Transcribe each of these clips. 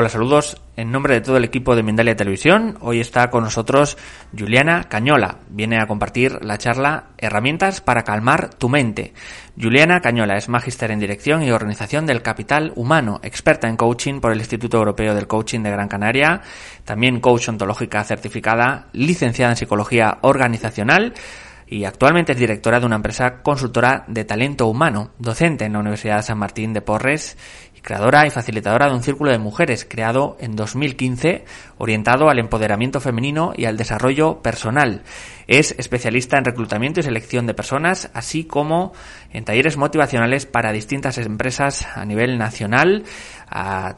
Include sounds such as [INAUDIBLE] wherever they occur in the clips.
Hola, saludos en nombre de todo el equipo de Mindalia Televisión. Hoy está con nosotros Juliana Cañola. Viene a compartir la charla Herramientas para calmar tu mente. Juliana Cañola es magíster en dirección y organización del capital humano, experta en coaching por el Instituto Europeo del Coaching de Gran Canaria, también coach ontológica certificada, licenciada en psicología organizacional y actualmente es directora de una empresa consultora de talento humano, docente en la Universidad San Martín de Porres creadora y facilitadora de un círculo de mujeres creado en 2015 orientado al empoderamiento femenino y al desarrollo personal. Es especialista en reclutamiento y selección de personas, así como en talleres motivacionales para distintas empresas a nivel nacional.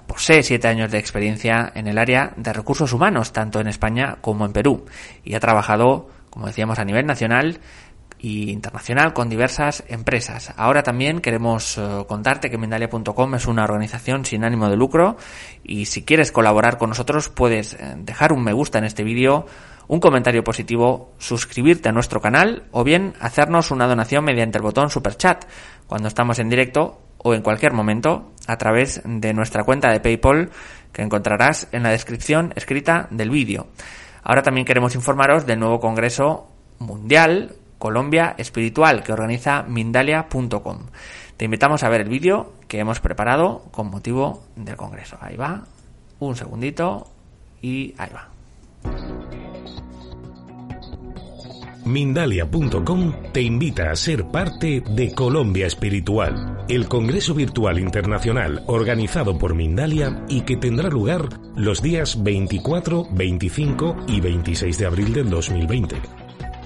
Posee siete años de experiencia en el área de recursos humanos, tanto en España como en Perú, y ha trabajado, como decíamos, a nivel nacional y internacional con diversas empresas. Ahora también queremos eh, contarte que Mindalia.com es una organización sin ánimo de lucro y si quieres colaborar con nosotros puedes eh, dejar un me gusta en este vídeo, un comentario positivo, suscribirte a nuestro canal o bien hacernos una donación mediante el botón super chat cuando estamos en directo o en cualquier momento a través de nuestra cuenta de PayPal que encontrarás en la descripción escrita del vídeo. Ahora también queremos informaros del nuevo Congreso Mundial Colombia Espiritual que organiza Mindalia.com. Te invitamos a ver el vídeo que hemos preparado con motivo del Congreso. Ahí va, un segundito y ahí va. Mindalia.com te invita a ser parte de Colombia Espiritual, el Congreso Virtual Internacional organizado por Mindalia y que tendrá lugar los días 24, 25 y 26 de abril del 2020.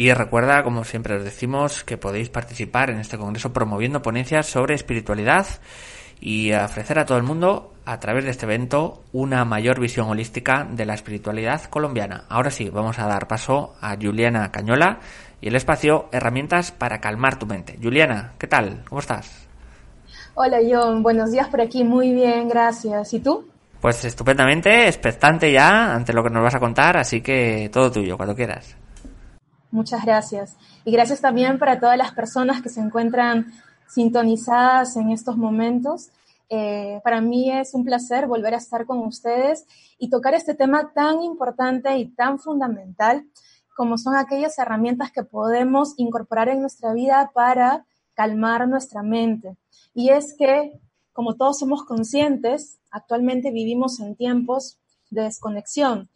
Y recuerda, como siempre os decimos, que podéis participar en este congreso promoviendo ponencias sobre espiritualidad y ofrecer a todo el mundo, a través de este evento, una mayor visión holística de la espiritualidad colombiana. Ahora sí, vamos a dar paso a Juliana Cañola y el espacio Herramientas para calmar tu mente. Juliana, ¿qué tal? ¿Cómo estás? Hola John, buenos días por aquí, muy bien, gracias. ¿Y tú? Pues estupendamente, expectante ya ante lo que nos vas a contar, así que todo tuyo, cuando quieras. Muchas gracias. Y gracias también para todas las personas que se encuentran sintonizadas en estos momentos. Eh, para mí es un placer volver a estar con ustedes y tocar este tema tan importante y tan fundamental como son aquellas herramientas que podemos incorporar en nuestra vida para calmar nuestra mente. Y es que, como todos somos conscientes, actualmente vivimos en tiempos de desconexión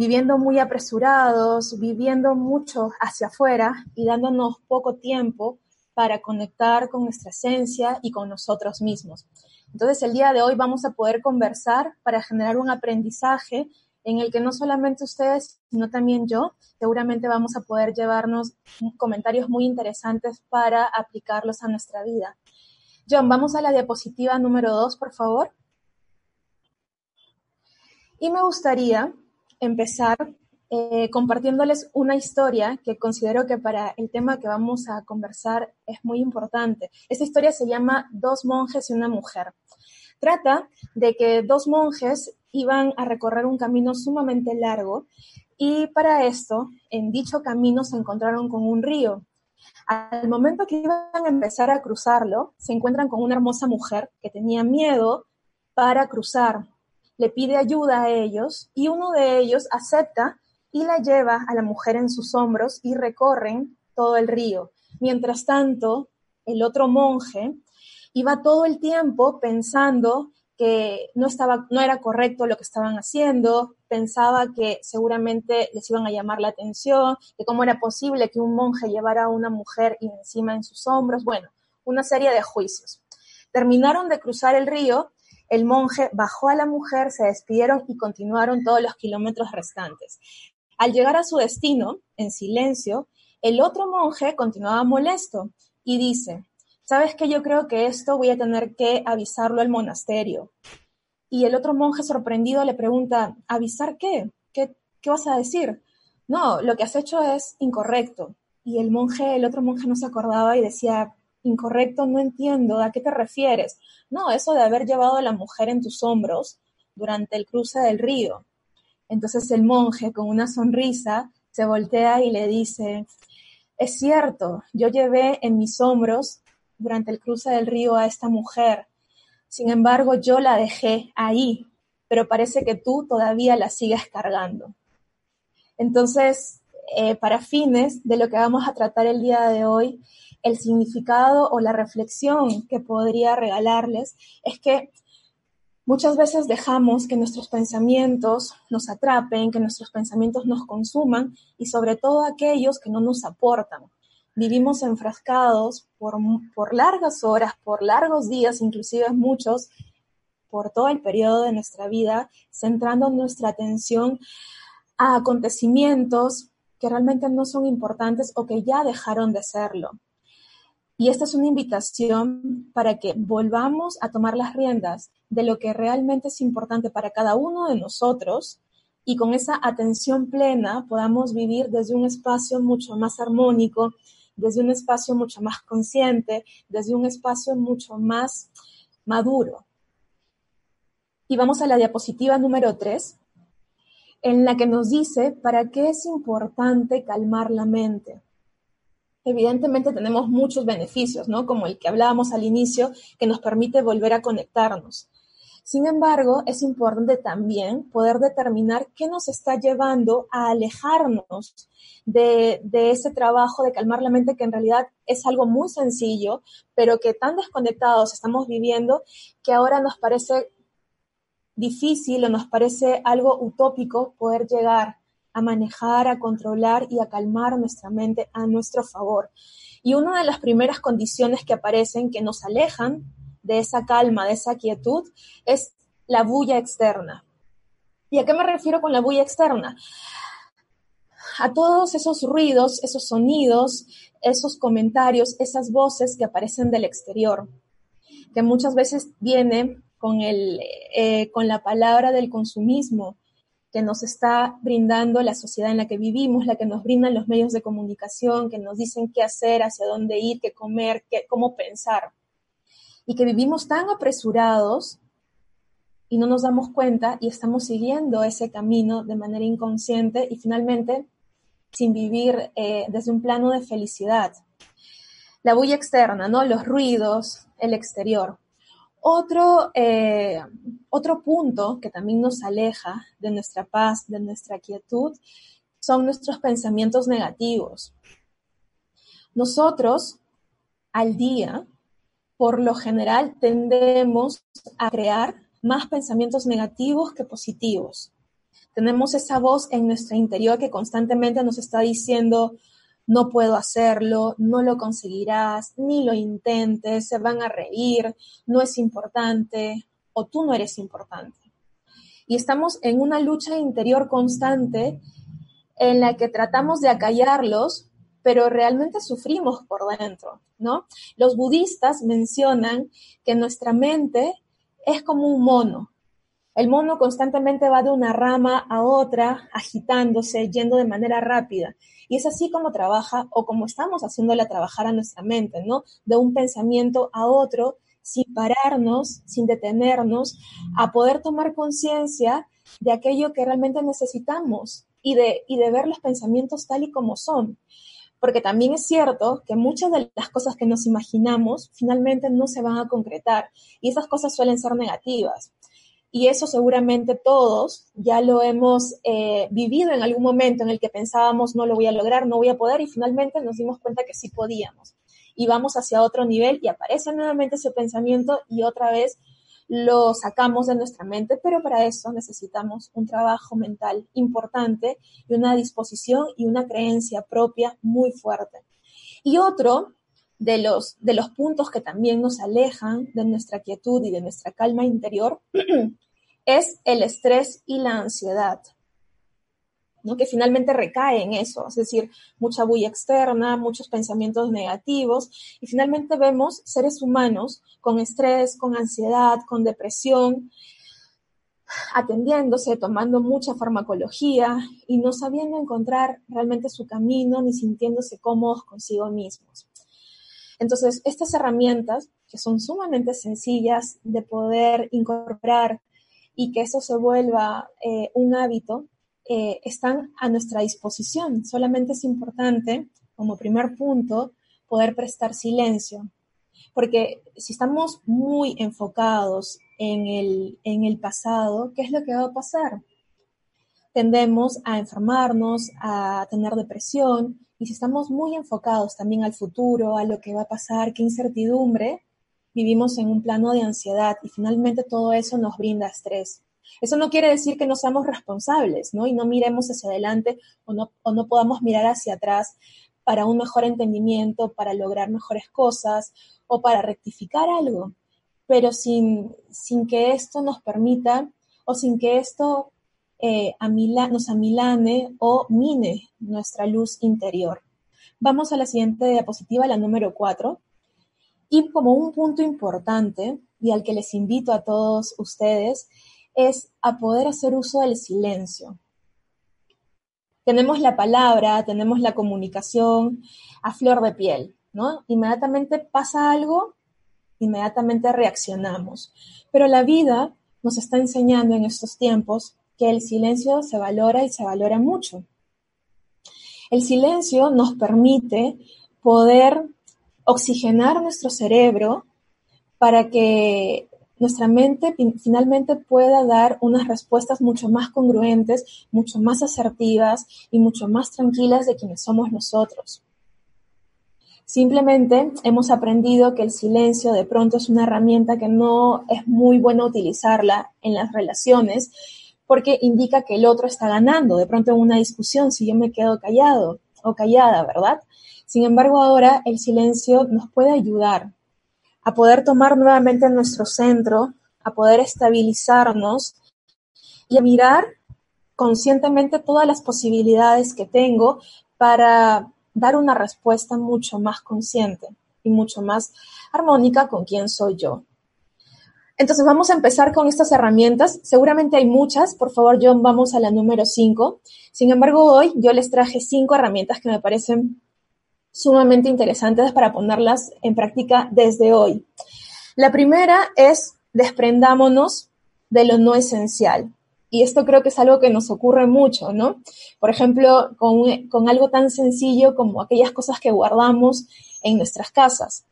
viviendo muy apresurados, viviendo mucho hacia afuera y dándonos poco tiempo para conectar con nuestra esencia y con nosotros mismos. Entonces, el día de hoy vamos a poder conversar para generar un aprendizaje en el que no solamente ustedes, sino también yo, seguramente vamos a poder llevarnos comentarios muy interesantes para aplicarlos a nuestra vida. John, vamos a la diapositiva número dos, por favor. Y me gustaría empezar eh, compartiéndoles una historia que considero que para el tema que vamos a conversar es muy importante. Esta historia se llama Dos monjes y una mujer. Trata de que dos monjes iban a recorrer un camino sumamente largo y para esto, en dicho camino se encontraron con un río. Al momento que iban a empezar a cruzarlo, se encuentran con una hermosa mujer que tenía miedo para cruzar. Le pide ayuda a ellos y uno de ellos acepta y la lleva a la mujer en sus hombros y recorren todo el río. Mientras tanto, el otro monje iba todo el tiempo pensando que no estaba, no era correcto lo que estaban haciendo, pensaba que seguramente les iban a llamar la atención, que cómo era posible que un monje llevara a una mujer encima en sus hombros, bueno, una serie de juicios. Terminaron de cruzar el río, el monje bajó a la mujer, se despidieron y continuaron todos los kilómetros restantes. Al llegar a su destino, en silencio, el otro monje continuaba molesto y dice, ¿sabes qué? Yo creo que esto voy a tener que avisarlo al monasterio. Y el otro monje sorprendido le pregunta, ¿avisar qué? ¿Qué, qué vas a decir? No, lo que has hecho es incorrecto. Y el monje, el otro monje no se acordaba y decía, incorrecto, no entiendo, ¿a qué te refieres? No, eso de haber llevado a la mujer en tus hombros durante el cruce del río. Entonces el monje, con una sonrisa, se voltea y le dice, es cierto, yo llevé en mis hombros durante el cruce del río a esta mujer. Sin embargo, yo la dejé ahí, pero parece que tú todavía la sigues cargando. Entonces, eh, para fines de lo que vamos a tratar el día de hoy, el significado o la reflexión que podría regalarles es que Muchas veces dejamos que nuestros pensamientos nos atrapen, que nuestros pensamientos nos consuman y sobre todo aquellos que no nos aportan. Vivimos enfrascados por, por largas horas, por largos días, inclusive muchos, por todo el periodo de nuestra vida, centrando nuestra atención a acontecimientos que realmente no son importantes o que ya dejaron de serlo. Y esta es una invitación para que volvamos a tomar las riendas de lo que realmente es importante para cada uno de nosotros y con esa atención plena podamos vivir desde un espacio mucho más armónico, desde un espacio mucho más consciente, desde un espacio mucho más maduro. Y vamos a la diapositiva número 3, en la que nos dice para qué es importante calmar la mente evidentemente tenemos muchos beneficios, ¿no? Como el que hablábamos al inicio, que nos permite volver a conectarnos. Sin embargo, es importante también poder determinar qué nos está llevando a alejarnos de, de, ese trabajo de calmar la mente, que en realidad es algo muy sencillo, pero que tan desconectados estamos viviendo que ahora nos parece difícil o nos parece algo utópico poder llegar a manejar, a controlar y a calmar nuestra mente a nuestro favor. Y una de las primeras condiciones que aparecen que nos alejan de esa calma, de esa quietud, es la bulla externa. ¿Y a qué me refiero con la bulla externa? A todos esos ruidos, esos sonidos, esos comentarios, esas voces que aparecen del exterior, que muchas veces vienen con, el, eh, con la palabra del consumismo, que nos está brindando la sociedad en la que vivimos, la que nos brindan los medios de comunicación, que nos dicen qué hacer, hacia dónde ir, qué comer, qué, cómo pensar. Y que vivimos tan apresurados y no nos damos cuenta y estamos siguiendo ese camino de manera inconsciente y finalmente sin vivir eh, desde un plano de felicidad. La bulla externa, ¿no? Los ruidos, el exterior. Otro, eh, otro punto que también nos aleja de nuestra paz, de nuestra quietud, son nuestros pensamientos negativos. Nosotros, al día, por lo general, tendemos a crear más pensamientos negativos que positivos. Tenemos esa voz en nuestro interior que constantemente nos está diciendo, no puedo hacerlo, no lo conseguirás, ni lo intentes, se van a reír, no es importante o tú no eres importante. Y estamos en una lucha interior constante en la que tratamos de acallarlos, pero realmente sufrimos por dentro, ¿no? Los budistas mencionan que nuestra mente es como un mono El mono constantemente va de una rama a otra, agitándose, yendo de manera rápida. Y es así como trabaja o como estamos haciéndola trabajar a nuestra mente, ¿no? De un pensamiento a otro, sin pararnos, sin detenernos, a poder tomar conciencia de aquello que realmente necesitamos y de, y de ver los pensamientos tal y como son. Porque también es cierto que muchas de las cosas que nos imaginamos finalmente no se van a concretar y esas cosas suelen ser negativas. Y eso seguramente todos ya lo hemos eh, vivido en algún momento en el que pensábamos no lo voy a lograr, no voy a poder y finalmente nos dimos cuenta que sí podíamos. Y vamos hacia otro nivel y aparece nuevamente ese pensamiento y otra vez lo sacamos de nuestra mente, pero para eso necesitamos un trabajo mental importante y una disposición y una creencia propia muy fuerte. Y otro de los, de los puntos que también nos alejan de nuestra quietud y de nuestra calma interior [CLEARS THROAT] es el estrés y la ansiedad, ¿no? que finalmente recae en eso, es decir, mucha bulla externa, muchos pensamientos negativos, y finalmente vemos seres humanos con estrés, con ansiedad, con depresión, atendiéndose, tomando mucha farmacología y no sabiendo encontrar realmente su camino ni sintiéndose cómodos consigo mismos. Entonces, estas herramientas, que son sumamente sencillas de poder incorporar y que eso se vuelva eh, un hábito, eh, están a nuestra disposición. Solamente es importante, como primer punto, poder prestar silencio. Porque si estamos muy enfocados en el, en el pasado, ¿qué es lo que va a pasar? Tendemos a enfermarnos, a tener depresión y si estamos muy enfocados también al futuro, a lo que va a pasar, qué incertidumbre, vivimos en un plano de ansiedad y finalmente todo eso nos brinda estrés. Eso no quiere decir que no seamos responsables, ¿no? Y no miremos hacia adelante o no, o no podamos mirar hacia atrás para un mejor entendimiento, para lograr mejores cosas o para rectificar algo, pero sin, sin que esto nos permita o sin que esto eh, nos amilane o mine nuestra luz interior. Vamos a la siguiente diapositiva, la número 4. Y como un punto importante, y al que les invito a todos ustedes, es a poder hacer uso del silencio. Tenemos la palabra, tenemos la comunicación a flor de piel, ¿no? Inmediatamente pasa algo, inmediatamente reaccionamos. Pero la vida nos está enseñando en estos tiempos que el silencio se valora y se valora mucho. El silencio nos permite poder oxigenar nuestro cerebro para que nuestra mente finalmente pueda dar unas respuestas mucho más congruentes, mucho más asertivas y mucho más tranquilas de quienes somos nosotros. Simplemente hemos aprendido que el silencio de pronto es una herramienta que no es muy bueno utilizarla en las relaciones porque indica que el otro está ganando, de pronto en una discusión, si yo me quedo callado o callada, ¿verdad? Sin embargo, ahora el silencio nos puede ayudar a poder tomar nuevamente nuestro centro, a poder estabilizarnos y a mirar conscientemente todas las posibilidades que tengo para dar una respuesta mucho más consciente y mucho más armónica con quién soy yo. Entonces vamos a empezar con estas herramientas. Seguramente hay muchas. Por favor, John, vamos a la número 5. Sin embargo, hoy yo les traje cinco herramientas que me parecen sumamente interesantes para ponerlas en práctica desde hoy. La primera es desprendámonos de lo no esencial. Y esto creo que es algo que nos ocurre mucho, ¿no? Por ejemplo, con, con algo tan sencillo como aquellas cosas que guardamos en nuestras casas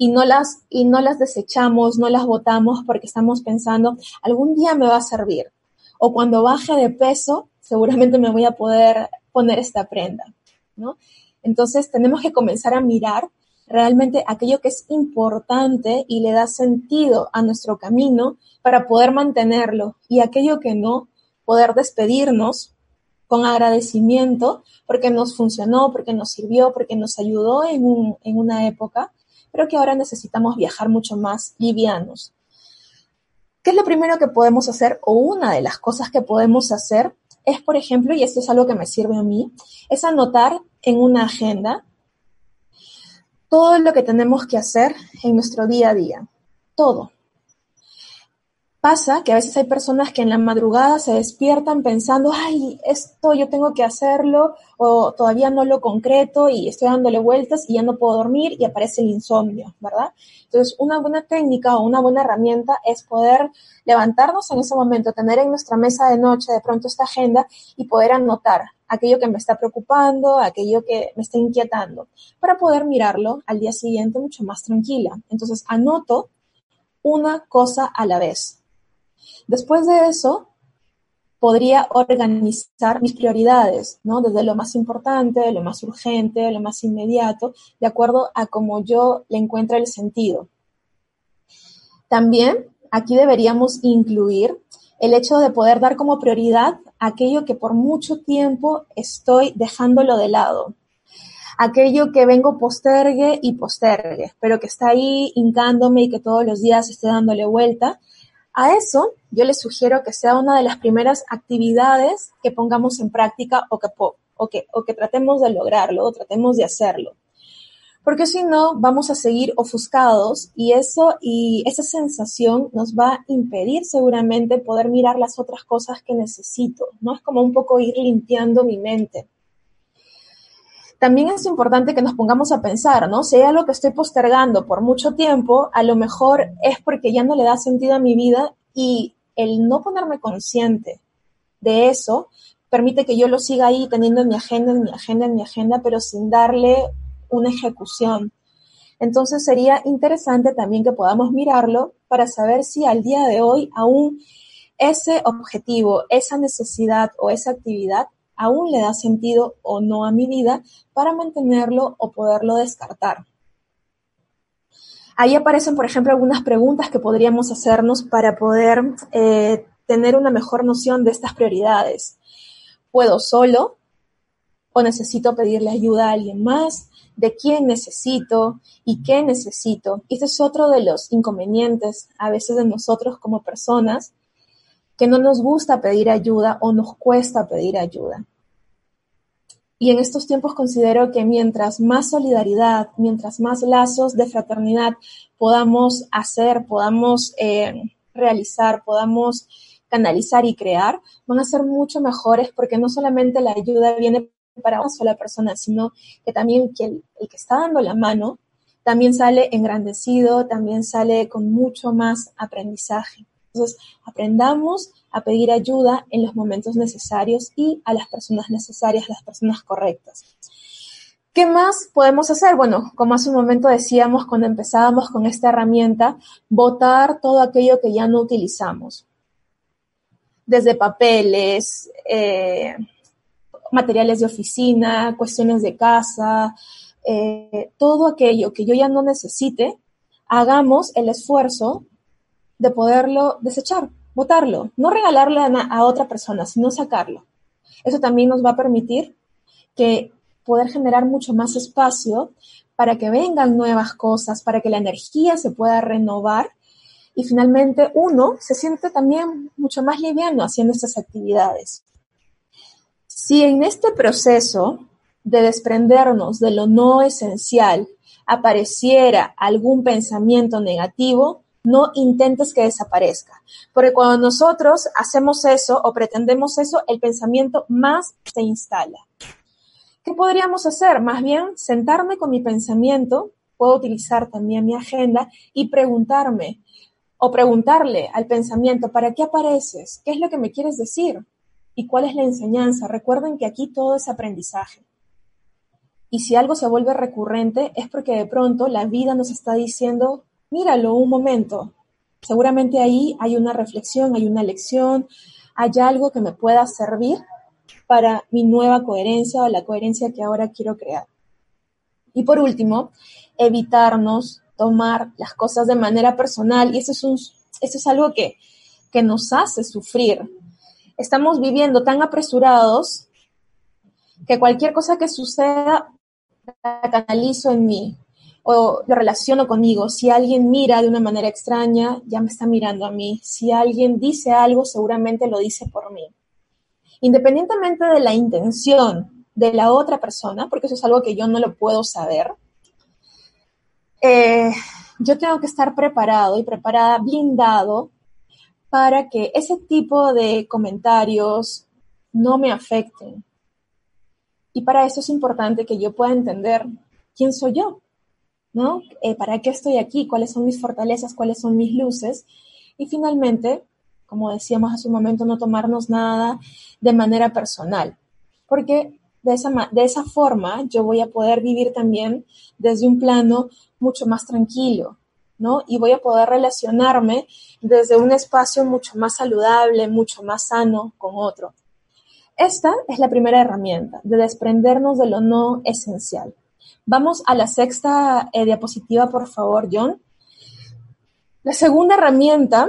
y no las, y no las desechamos, no las botamos porque estamos pensando, algún día me va a servir. O cuando baje de peso, seguramente me voy a poder poner esta prenda, ¿no? Entonces tenemos que comenzar a mirar realmente aquello que es importante y le da sentido a nuestro camino para poder mantenerlo y aquello que no, poder despedirnos con agradecimiento porque nos funcionó, porque nos sirvió, porque nos ayudó en, un, en una época pero que ahora necesitamos viajar mucho más livianos. ¿Qué es lo primero que podemos hacer o una de las cosas que podemos hacer? Es, por ejemplo, y esto es algo que me sirve a mí, es anotar en una agenda todo lo que tenemos que hacer en nuestro día a día. Todo. Pasa que a veces hay personas que en la madrugada se despiertan pensando, ay, esto yo tengo que hacerlo o todavía no lo concreto y estoy dándole vueltas y ya no puedo dormir y aparece el insomnio, ¿verdad? Entonces, una buena técnica o una buena herramienta es poder levantarnos en ese momento, tener en nuestra mesa de noche de pronto esta agenda y poder anotar aquello que me está preocupando, aquello que me está inquietando, para poder mirarlo al día siguiente mucho más tranquila. Entonces, anoto una cosa a la vez Después de eso, podría organizar mis prioridades, ¿no? Desde lo más importante, lo más urgente, lo más inmediato, de acuerdo a cómo yo le encuentre el sentido. También aquí deberíamos incluir el hecho de poder dar como prioridad aquello que por mucho tiempo estoy dejándolo de lado. Aquello que vengo postergue y postergue, pero que está ahí hincándome y que todos los días estoy dándole vuelta a eso, yo les sugiero que sea una de las primeras actividades que pongamos en práctica o que, o que, o que tratemos de lograrlo o tratemos de hacerlo. Porque si no, vamos a seguir ofuscados y eso y esa sensación nos va a impedir seguramente poder mirar las otras cosas que necesito, ¿no? Es como un poco ir limpiando mi mente. También es importante que nos pongamos a pensar, ¿no? Si hay algo que estoy postergando por mucho tiempo, a lo mejor es porque ya no le da sentido a mi vida y el no ponerme consciente de eso permite que yo lo siga ahí teniendo en mi agenda, en mi agenda, en mi agenda, pero sin darle una ejecución. Entonces sería interesante también que podamos mirarlo para saber si al día de hoy aún ese objetivo, esa necesidad o esa actividad aún le da sentido o no a mi vida para mantenerlo o poderlo descartar. Ahí aparecen, por ejemplo, algunas preguntas que podríamos hacernos para poder eh, tener una mejor noción de estas prioridades. ¿Puedo solo o necesito pedirle ayuda a alguien más? ¿De quién necesito y qué necesito? Este es otro de los inconvenientes a veces de nosotros como personas que no nos gusta pedir ayuda o nos cuesta pedir ayuda. Y en estos tiempos considero que mientras más solidaridad, mientras más lazos de fraternidad podamos hacer, podamos eh, realizar, podamos canalizar y crear, van a ser mucho mejores porque no solamente la ayuda viene para una sola persona, sino que también el, el que está dando la mano también sale engrandecido, también sale con mucho más aprendizaje. Entonces, aprendamos a pedir ayuda en los momentos necesarios y a las personas necesarias, las personas correctas. ¿Qué más podemos hacer? Bueno, como hace un momento decíamos cuando empezábamos con esta herramienta, votar todo aquello que ya no utilizamos. Desde papeles, eh, materiales de oficina, cuestiones de casa, eh, todo aquello que yo ya no necesite, hagamos el esfuerzo de poderlo desechar, botarlo, no regalarle a, otra persona, sino sacarlo. Eso también nos va a permitir que poder generar mucho más espacio para que vengan nuevas cosas, para que la energía se pueda renovar y finalmente uno se siente también mucho más liviano haciendo estas actividades. Si en este proceso de desprendernos de lo no esencial apareciera algún pensamiento negativo, no intentes que desaparezca, porque cuando nosotros hacemos eso o pretendemos eso, el pensamiento más se instala. ¿Qué podríamos hacer? Más bien sentarme con mi pensamiento, puedo utilizar también mi agenda y preguntarme o preguntarle al pensamiento, ¿para qué apareces? ¿Qué es lo que me quieres decir? ¿Y cuál es la enseñanza? Recuerden que aquí todo es aprendizaje. Y si algo se vuelve recurrente es porque de pronto la vida nos está diciendo, míralo un momento. Seguramente ahí hay una reflexión, hay una lección, hay algo que me pueda servir para mi nueva coherencia o la coherencia que ahora quiero crear. Y por último, evitarnos tomar las cosas de manera personal y eso es, algo que, que nos hace sufrir. Estamos viviendo tan apresurados que cualquier cosa que suceda la canalizo en mí, lo relaciono conmigo. Si alguien mira de una manera extraña, ya me está mirando a mí. Si alguien dice algo, seguramente lo dice por mí. Independientemente de la intención de la otra persona, porque eso es algo que yo no lo puedo saber, eh, yo tengo que estar preparado y preparada, blindado, para que ese tipo de comentarios no me afecten. Y para eso es importante que yo pueda entender quién soy yo, ¿no? Eh, ¿Para qué estoy aquí? ¿Cuáles son mis fortalezas? ¿Cuáles son mis luces? Y finalmente, como decíamos hace un momento, no tomarnos nada de manera personal, porque de esa, de esa forma yo voy a poder vivir también desde un plano mucho más tranquilo, ¿no? Y voy a poder relacionarme desde un espacio mucho más saludable, mucho más sano con otro. Esta es la primera herramienta, de desprendernos de lo no esencial. Vamos a la sexta eh, diapositiva, por favor, John. La segunda herramienta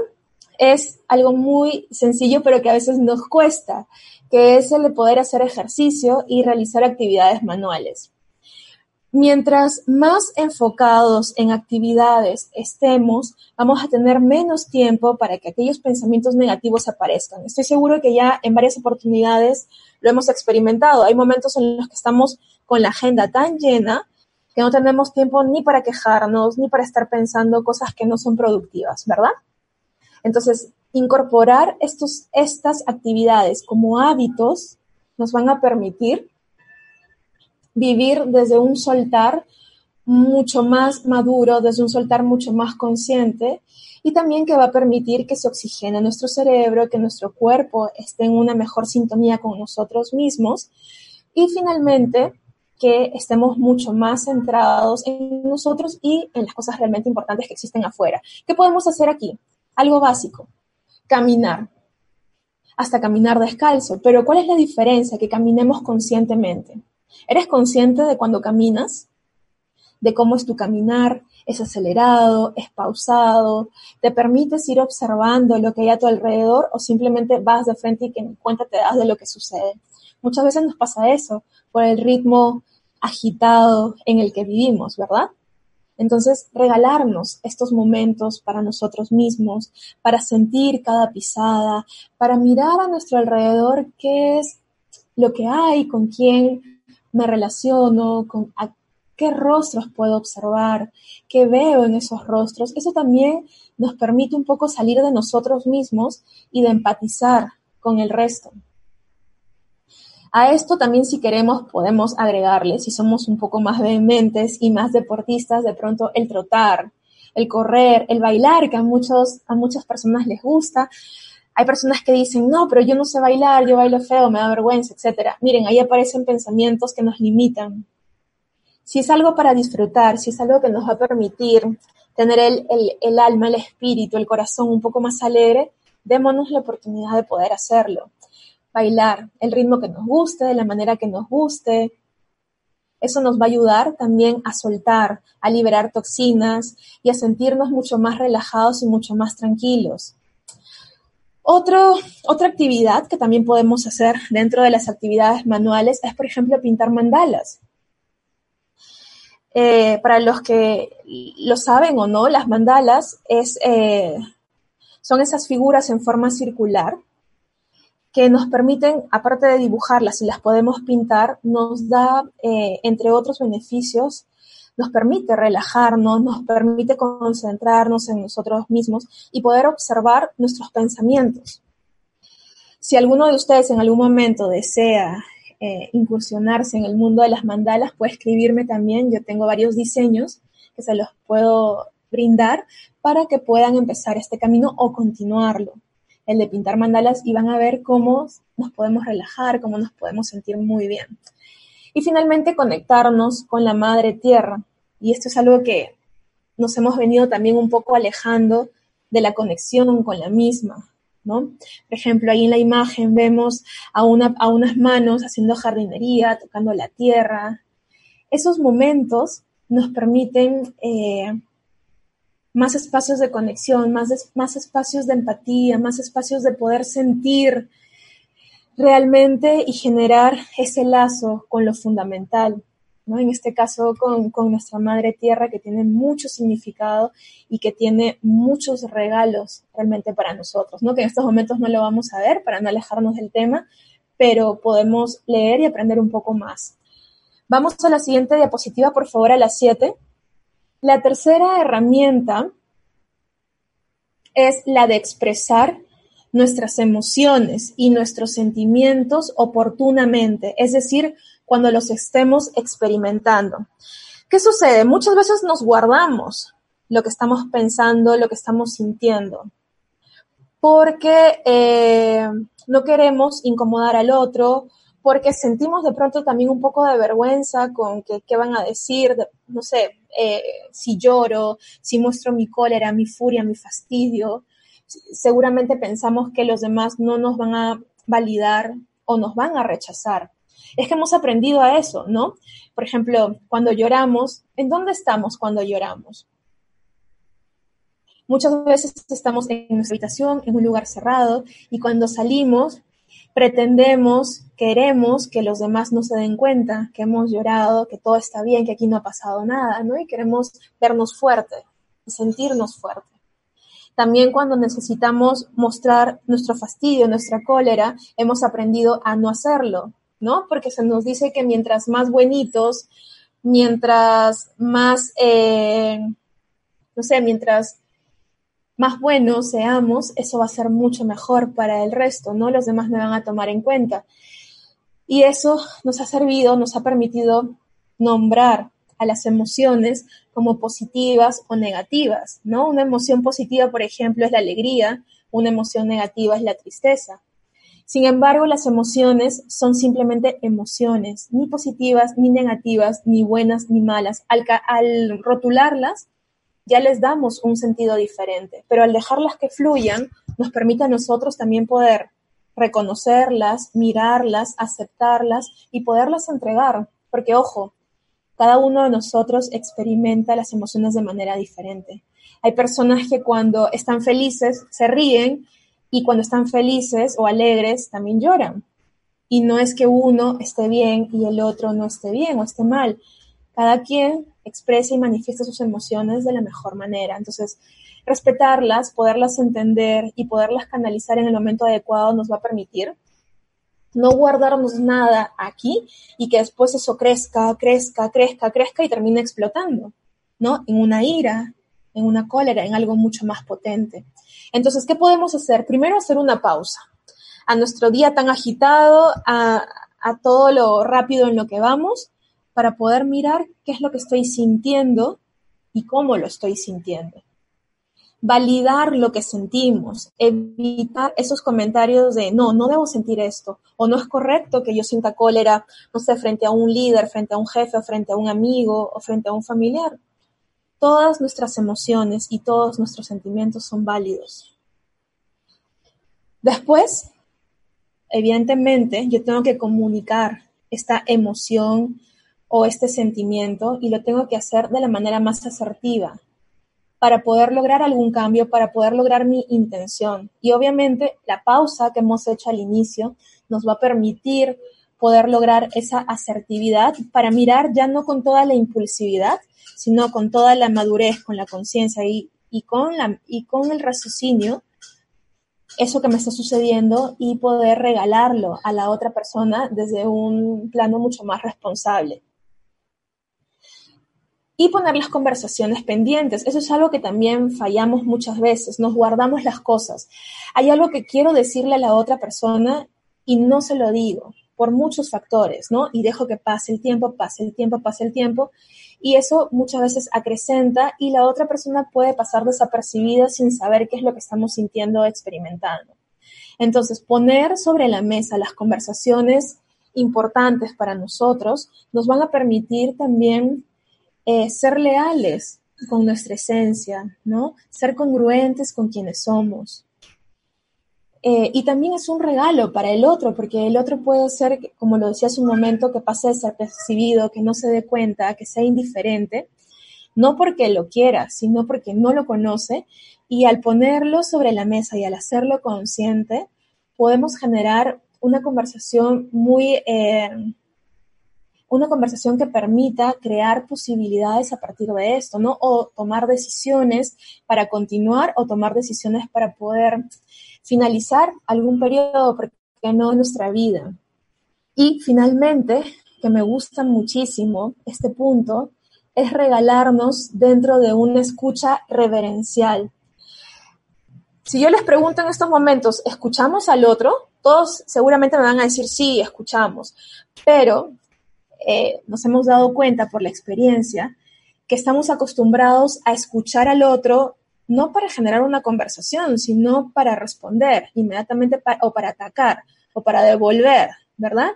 es algo muy sencillo, pero que a veces nos cuesta, que es el de poder hacer ejercicio y realizar actividades manuales. Mientras más enfocados en actividades estemos, vamos a tener menos tiempo para que aquellos pensamientos negativos aparezcan. Estoy seguro que ya en varias oportunidades lo hemos experimentado. Hay momentos en los que estamos con la agenda tan llena que no tenemos tiempo ni para quejarnos, ni para estar pensando cosas que no son productivas, ¿verdad? Entonces, incorporar estos, estas actividades como hábitos nos van a permitir vivir desde un soltar mucho más maduro, desde un soltar mucho más consciente y también que va a permitir que se oxigene nuestro cerebro, que nuestro cuerpo esté en una mejor sintonía con nosotros mismos y finalmente que estemos mucho más centrados en nosotros y en las cosas realmente importantes que existen afuera. ¿Qué podemos hacer aquí? Algo básico, caminar, hasta caminar descalzo. Pero ¿cuál es la diferencia? Que caminemos conscientemente. ¿Eres consciente de cuando caminas? De cómo es tu caminar, es acelerado, es pausado, te permites ir observando lo que hay a tu alrededor o simplemente vas de frente y que en cuenta te das de lo que sucede. Muchas veces nos pasa eso por el ritmo agitado en el que vivimos, ¿verdad? Entonces, regalarnos estos momentos para nosotros mismos, para sentir cada pisada, para mirar a nuestro alrededor qué es lo que hay, con quién me relaciono, con qué rostros puedo observar, qué veo en esos rostros. Eso también nos permite un poco salir de nosotros mismos y de empatizar con el resto. A esto también si queremos podemos agregarle, si somos un poco más vehementes y más deportistas, de pronto el trotar, el correr, el bailar, que a, muchos, a muchas personas les gusta, hay personas que dicen, no, pero yo no sé bailar, yo bailo feo, me da vergüenza, etc. Miren, ahí aparecen pensamientos que nos limitan. Si es algo para disfrutar, si es algo que nos va a permitir tener el, el alma, el espíritu, el corazón un poco más alegre, démonos la oportunidad de poder hacerlo. Bailar el ritmo que nos guste, de la manera que nos guste. Eso nos va a ayudar también a soltar, a liberar toxinas y a sentirnos mucho más relajados y mucho más tranquilos otra actividad que también podemos hacer dentro de las actividades manuales es, por ejemplo, pintar mandalas. Eh, para los que lo saben o no, las mandalas es, eh, son esas figuras en forma circular que nos permiten, aparte de dibujarlas y las podemos pintar, nos da, eh, entre otros beneficios, nos permite relajarnos, nos permite concentrarnos en nosotros mismos y poder observar nuestros pensamientos. Si alguno de ustedes en algún momento desea eh, incursionarse en el mundo de las mandalas, puede escribirme también. Yo tengo varios diseños que se los puedo brindar para que puedan empezar este camino o continuarlo. El de pintar mandalas y van a ver cómo nos podemos relajar, cómo nos podemos sentir muy bien. Y finalmente conectarnos con la madre tierra. Y esto es algo que nos hemos venido también un poco alejando de la conexión con la misma, ¿no? Por ejemplo, ahí en la imagen vemos a, una, a unas manos haciendo jardinería, tocando la tierra. Esos momentos nos permiten eh, más espacios de conexión, más, más espacios de empatía, más espacios de poder sentir realmente y generar ese lazo con lo fundamental, ¿no? En este caso con, con, nuestra madre tierra que tiene mucho significado y que tiene muchos regalos realmente para nosotros, ¿no? Que en estos momentos no lo vamos a ver para no alejarnos del tema, pero podemos leer y aprender un poco más. Vamos a la siguiente diapositiva, por favor, a las 7. La tercera herramienta es la de expresar nuestras emociones y nuestros sentimientos oportunamente, es decir, cuando los estemos experimentando. ¿Qué sucede? Muchas veces nos guardamos lo que estamos pensando, lo que estamos sintiendo, porque eh, no queremos incomodar al otro, porque sentimos de pronto también un poco de vergüenza con que, qué van a decir, no sé, eh, si lloro, si muestro mi cólera, mi furia, mi fastidio, seguramente pensamos que los demás no nos van a validar o nos van a rechazar. Es que hemos aprendido a eso, ¿no? Por ejemplo, cuando lloramos, ¿en dónde estamos cuando lloramos? Muchas veces estamos en nuestra habitación, en un lugar cerrado, y cuando salimos, pretendemos, queremos que los demás no se den cuenta, que hemos llorado, que todo está bien, que aquí no ha pasado nada, ¿no? Y queremos vernos fuerte, sentirnos fuerte. También cuando necesitamos mostrar nuestro fastidio, nuestra cólera, hemos aprendido a no hacerlo, ¿no? Porque se nos dice que mientras más buenitos, mientras más, eh, no sé, mientras más buenos seamos, eso va a ser mucho mejor para el resto, ¿no? Los demás me van a tomar en cuenta. Y eso nos ha servido, nos ha permitido nombrar a las emociones como positivas o negativas, ¿no? Una emoción positiva, por ejemplo, es la alegría, una emoción negativa es la tristeza. Sin embargo, las emociones son simplemente emociones, ni positivas, ni negativas, ni buenas, ni malas. Al, al, rotularlas, ya les damos un sentido diferente, pero al dejarlas que fluyan, nos permite a nosotros también poder reconocerlas, mirarlas, aceptarlas y poderlas entregar. Porque, ojo, cada uno de nosotros experimenta las emociones de manera diferente. Hay personas que cuando están felices se ríen y cuando están felices o alegres también lloran. Y no es que uno esté bien y el otro no esté bien o esté mal. Cada quien expresa y manifiesta sus emociones de la mejor manera. Entonces, respetarlas, poderlas entender y poderlas canalizar en el momento adecuado nos va a permitir no guardarnos nada aquí y que después eso crezca, crezca, crezca, crezca y termine explotando, ¿no? En una ira, en una cólera, en algo mucho más potente. Entonces, ¿qué podemos hacer? Primero hacer una pausa a nuestro día tan agitado, a, a todo lo rápido en lo que vamos, para poder mirar qué es lo que estoy sintiendo y cómo lo estoy sintiendo validar lo que sentimos, evitar esos comentarios de no, no debo sentir esto, o no es correcto que yo sienta cólera, no sé, frente a un líder, frente a un jefe, frente a un amigo, o frente a un familiar. Todas nuestras emociones y todos nuestros sentimientos son válidos. Después, evidentemente, yo tengo que comunicar esta emoción o este sentimiento y lo tengo que hacer de la manera más asertiva, para poder lograr algún cambio, para poder lograr mi intención. Y obviamente la pausa que hemos hecho al inicio nos va a permitir poder lograr esa asertividad para mirar ya no con toda la impulsividad, sino con toda la madurez, con la conciencia y, y, con y con el raciocinio, eso que me está sucediendo y poder regalarlo a la otra persona desde un plano mucho más responsable y poner las conversaciones pendientes. Eso es algo que también fallamos muchas veces, nos guardamos las cosas. Hay algo que quiero decirle a la otra persona y no se lo digo por muchos factores, ¿no? Y dejo que pase el tiempo, pase el tiempo, pase el tiempo. Y eso muchas veces acrecenta y la otra persona puede pasar desapercibida sin saber qué es lo que estamos sintiendo o experimentando. Entonces, poner sobre la mesa las conversaciones importantes para nosotros nos van a permitir también eh, ser leales con nuestra esencia, ¿no? Ser congruentes con quienes somos. Eh, y también es un regalo para el otro, porque el otro puede ser, como lo decía hace un momento, que pase desapercibido, que no se dé cuenta, que sea indiferente, no porque lo quiera, sino porque no lo conoce. Y al ponerlo sobre la mesa y al hacerlo consciente, podemos generar una conversación muy, eh, una conversación que permita crear posibilidades a partir de esto, ¿no? O tomar decisiones para continuar o tomar decisiones para poder finalizar algún periodo, porque no en nuestra vida. Y finalmente, que me gusta muchísimo este punto, es regalarnos dentro de una escucha reverencial. Si yo les pregunto en estos momentos, ¿escuchamos al otro? Todos seguramente me van a decir, sí, escuchamos. Pero eh, nos hemos dado cuenta por la experiencia que estamos acostumbrados a escuchar al otro no para generar una conversación, sino para responder inmediatamente o para atacar o para devolver, ¿verdad?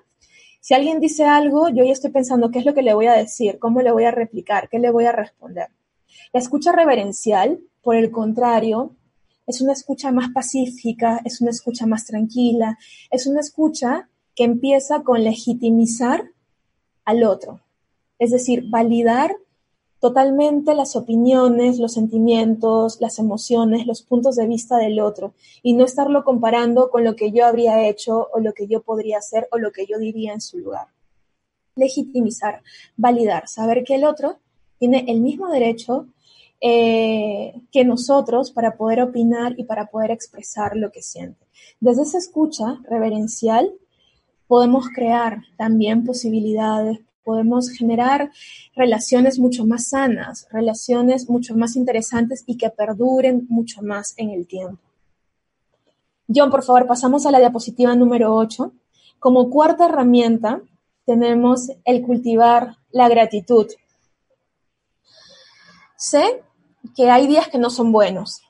Si alguien dice algo, yo ya estoy pensando qué es lo que le voy a decir, cómo le voy a replicar, qué le voy a responder. La escucha reverencial, por el contrario, es una escucha más pacífica, es una escucha más tranquila, es una escucha que empieza con legitimizar al otro, es decir, validar totalmente las opiniones, los sentimientos, las emociones, los puntos de vista del otro y no estarlo comparando con lo que yo habría hecho o lo que yo podría hacer o lo que yo diría en su lugar. Legitimizar, validar, saber que el otro tiene el mismo derecho eh, que nosotros para poder opinar y para poder expresar lo que siente. Desde esa escucha reverencial podemos crear también posibilidades, podemos generar relaciones mucho más sanas, relaciones mucho más interesantes y que perduren mucho más en el tiempo. John, por favor, pasamos a la diapositiva número 8. Como cuarta herramienta tenemos el cultivar la gratitud. Sé que hay días que no son buenos.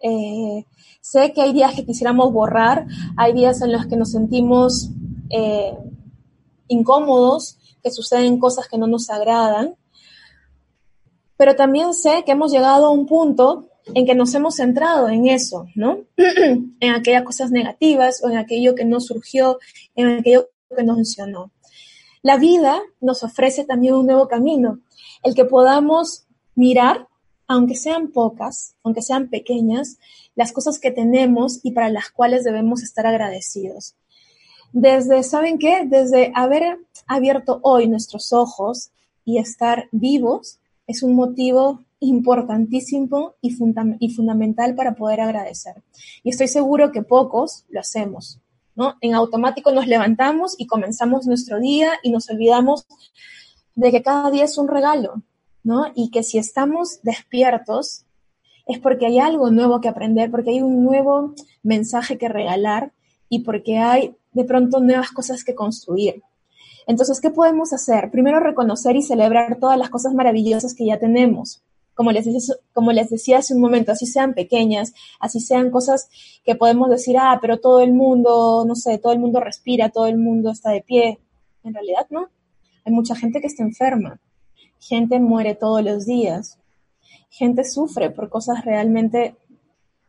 Eh, sé que hay días que quisiéramos borrar, hay días en los que nos sentimos eh, incómodos, que suceden cosas que no nos agradan, pero también sé que hemos llegado a un punto en que nos hemos centrado en eso, ¿no? [CLEARS THROAT] en aquellas cosas negativas o en aquello que no surgió, en aquello que no funcionó. La vida nos ofrece también un nuevo camino, el que podamos mirar, aunque sean pocas, aunque sean pequeñas, las cosas que tenemos y para las cuales debemos estar agradecidos. Desde, ¿saben qué? Desde haber abierto hoy nuestros ojos y estar vivos es un motivo importantísimo y, fundamental para poder agradecer. Y estoy seguro que pocos lo hacemos, ¿no? En automático nos levantamos y comenzamos nuestro día y nos olvidamos de que cada día es un regalo, ¿no? Y que si estamos despiertos es porque hay algo nuevo que aprender, porque hay un nuevo mensaje que regalar y porque hay de pronto nuevas cosas que construir. Entonces, ¿qué podemos hacer? Primero, reconocer y celebrar todas las cosas maravillosas que ya tenemos. Como les, decía, como les decía hace un momento, así sean pequeñas, así sean cosas que podemos decir, ah, pero todo el mundo, no sé, todo el mundo respira, todo el mundo está de pie. En realidad, no. Hay mucha gente que está enferma. Gente muere todos los días. Gente sufre por cosas realmente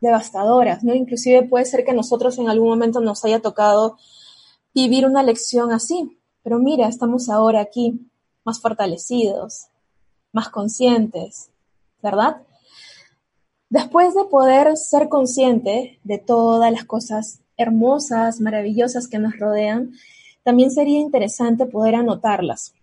devastadoras, ¿no? Inclusive puede ser que nosotros en algún momento nos haya tocado vivir una lección así, pero mira, estamos ahora aquí más fortalecidos, más conscientes, ¿verdad? Después de poder ser consciente de todas las cosas hermosas, maravillosas que nos rodean, también sería interesante poder anotarlas.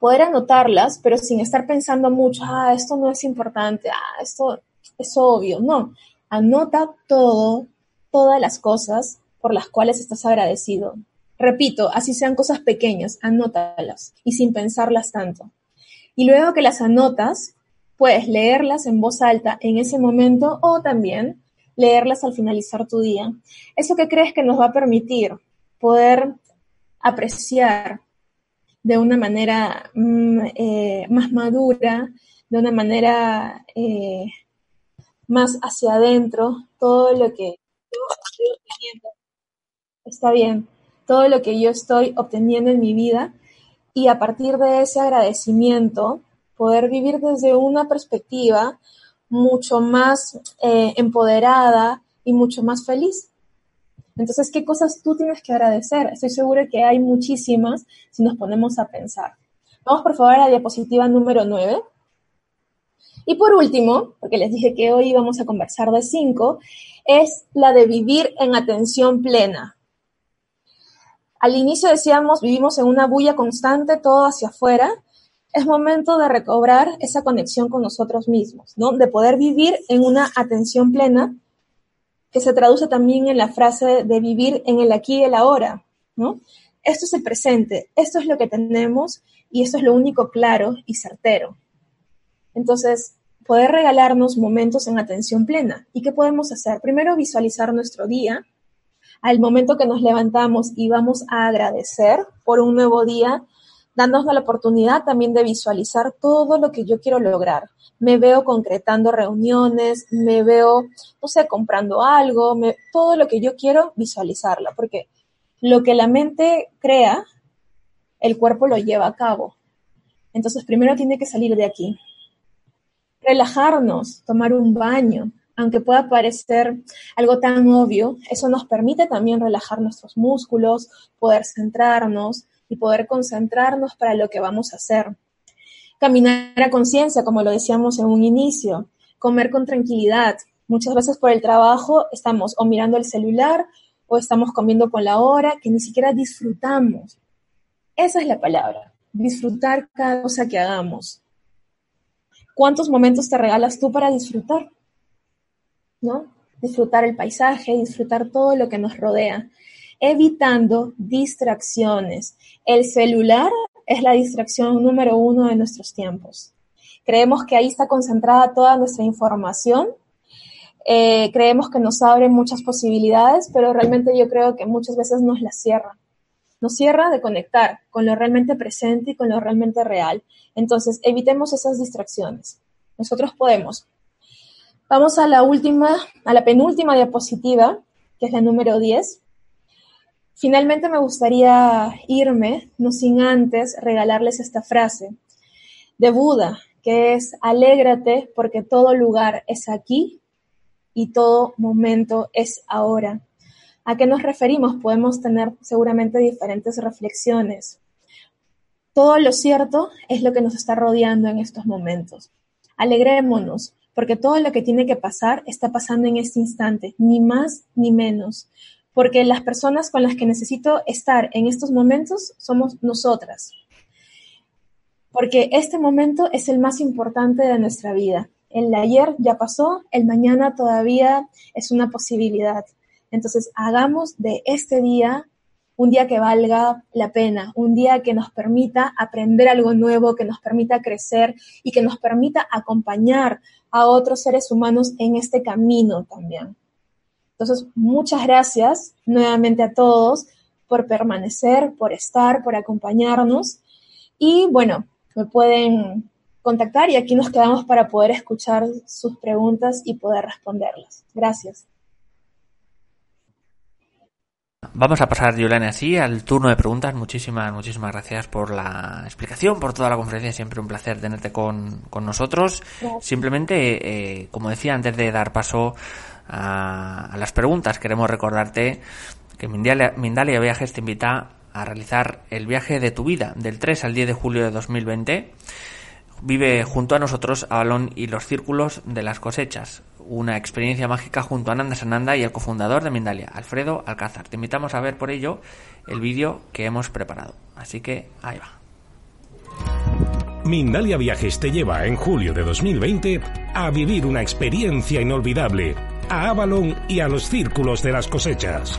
Poder anotarlas, pero sin estar pensando mucho, ah, esto no es importante, ah, esto es obvio, no. Anota todo, todas las cosas por las cuales estás agradecido. Repito, así sean cosas pequeñas, anótalas y sin pensarlas tanto. Y luego que las anotas, puedes leerlas en voz alta en ese momento o también leerlas al finalizar tu día. ¿Eso que crees que nos va a permitir poder apreciar de una manera mm, eh, más madura, de una manera eh, más hacia adentro todo lo que yo estoy obteniendo. Está bien, todo lo que yo estoy obteniendo en mi vida y a partir de ese agradecimiento poder vivir desde una perspectiva mucho más eh, empoderada y mucho más feliz. Entonces, ¿qué cosas tú tienes que agradecer? Estoy segura que hay muchísimas si nos ponemos a pensar. Vamos por favor a la diapositiva número 9. Y por último, porque les dije que hoy vamos a conversar de cinco, es la de vivir en atención plena. Al inicio decíamos, vivimos en una bulla constante, todo hacia afuera. Es momento de recobrar esa conexión con nosotros mismos, ¿no? De poder vivir en una atención plena, que se traduce también en la frase de vivir en el aquí y el ahora, ¿no? Esto es el presente, esto es lo que tenemos y esto es lo único claro y certero. Entonces, poder regalarnos momentos en atención plena. ¿Y qué podemos hacer? Primero, visualizar nuestro día. Al momento que nos levantamos y vamos a agradecer por un nuevo día, dándonos la oportunidad también de visualizar todo lo que yo quiero lograr. Me veo concretando reuniones, me veo, no sé, comprando algo, todo lo que yo quiero visualizarla, porque lo que la mente crea, el cuerpo lo lleva a cabo. Entonces, primero tiene que salir de aquí. Relajarnos, tomar un baño, aunque pueda parecer algo tan obvio, eso nos permite también relajar nuestros músculos, poder centrarnos, y poder concentrarnos para lo que vamos a hacer. Caminar a conciencia, como lo decíamos en un inicio, comer con tranquilidad. Muchas veces por el trabajo estamos o mirando el celular o estamos comiendo con la hora que ni siquiera disfrutamos. Esa es la palabra, disfrutar cada cosa que hagamos. ¿Cuántos momentos te regalas tú para disfrutar? ¿No? Disfrutar el paisaje, disfrutar todo lo que nos rodea evitando distracciones. El celular es la distracción número uno de nuestros tiempos. Creemos que ahí está concentrada toda nuestra información. Eh, creemos que nos abre muchas posibilidades, pero realmente yo creo que muchas veces nos la cierra. Nos cierra de conectar con lo realmente presente y con lo realmente real. Entonces, evitemos esas distracciones. Nosotros podemos. Vamos a la última, a la penúltima diapositiva, que es la número 10. Finalmente me gustaría irme, no sin antes regalarles esta frase de Buda, que es, alégrate porque todo lugar es aquí y todo momento es ahora. ¿A qué nos referimos? Podemos tener seguramente diferentes reflexiones. Todo lo cierto es lo que nos está rodeando en estos momentos. Alegrémonos, porque todo lo que tiene que pasar está pasando en este instante, ni más ni menos porque las personas con las que necesito estar en estos momentos somos nosotras. Porque este momento es el más importante de nuestra vida. El ayer ya pasó, el mañana todavía es una posibilidad. Entonces, hagamos de este día un día que valga la pena, un día que nos permita aprender algo nuevo, que nos permita crecer y que nos permita acompañar a otros seres humanos en este camino también. Entonces, muchas gracias nuevamente a todos por permanecer, por estar, por acompañarnos. Y bueno, me pueden contactar y aquí nos quedamos para poder escuchar sus preguntas y poder responderlas. Gracias. Vamos a pasar, Yolanda, así al turno de preguntas. Muchísimas, muchísimas gracias por la explicación, por toda la conferencia. Siempre un placer tenerte con, nosotros. Simplemente, eh, como decía antes de dar paso a, las preguntas. Queremos recordarte que Mindalia, Viajes te invita a realizar el viaje de tu vida del 3 al 10 de julio de 2020. Vive junto a nosotros a Balón y los círculos de las cosechas. Una experiencia mágica junto a Nanda Sananda y el cofundador de Mindalia, Alfredo Alcázar. Te invitamos a ver por ello el vídeo que hemos preparado. Así que ahí va. Mindalia Viajes te lleva en julio de 2020 a vivir una experiencia inolvidable a Avalon y a los círculos de las cosechas.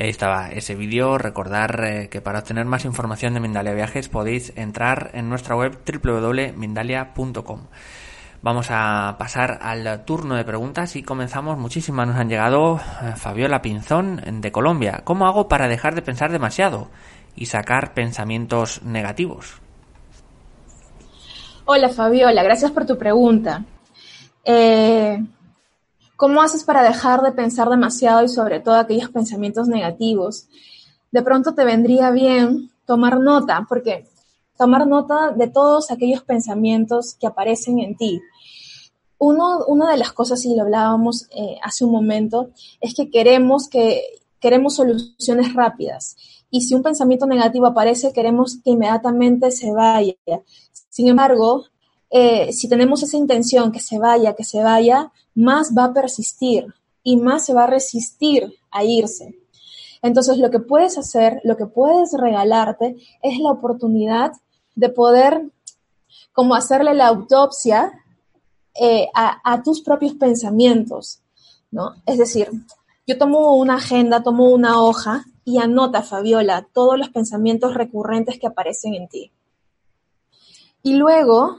Ahí estaba ese vídeo. Recordar eh, que para obtener más información de Mindalia Viajes podéis entrar en nuestra web www.mindalia.com. Vamos a pasar al turno de preguntas y comenzamos. Muchísimas nos han llegado. Eh, Fabiola Pinzón de Colombia. ¿Cómo hago para dejar de pensar demasiado y sacar pensamientos negativos? Hola Fabiola, gracias por tu pregunta. Eh, ¿Cómo haces para dejar de pensar demasiado y sobre todo aquellos pensamientos negativos? De pronto te vendría bien tomar nota, porque tomar nota de todos aquellos pensamientos que aparecen en ti. Uno, una de las cosas, y lo hablábamos eh, hace un momento, es que queremos que queremos soluciones rápidas. y si un pensamiento negativo aparece, queremos que inmediatamente se vaya. Sin embargo, eh, si tenemos esa intención que se vaya, que se vaya, más va a persistir y más se va a resistir a irse. Entonces, lo que puedes hacer, lo que puedes regalarte es la oportunidad de poder como hacerle la autopsia eh, a, a, tus propios pensamientos, ¿no? Es decir, yo tomo una agenda, tomo una hoja y anota, Fabiola, todos los pensamientos recurrentes que aparecen en ti. Y luego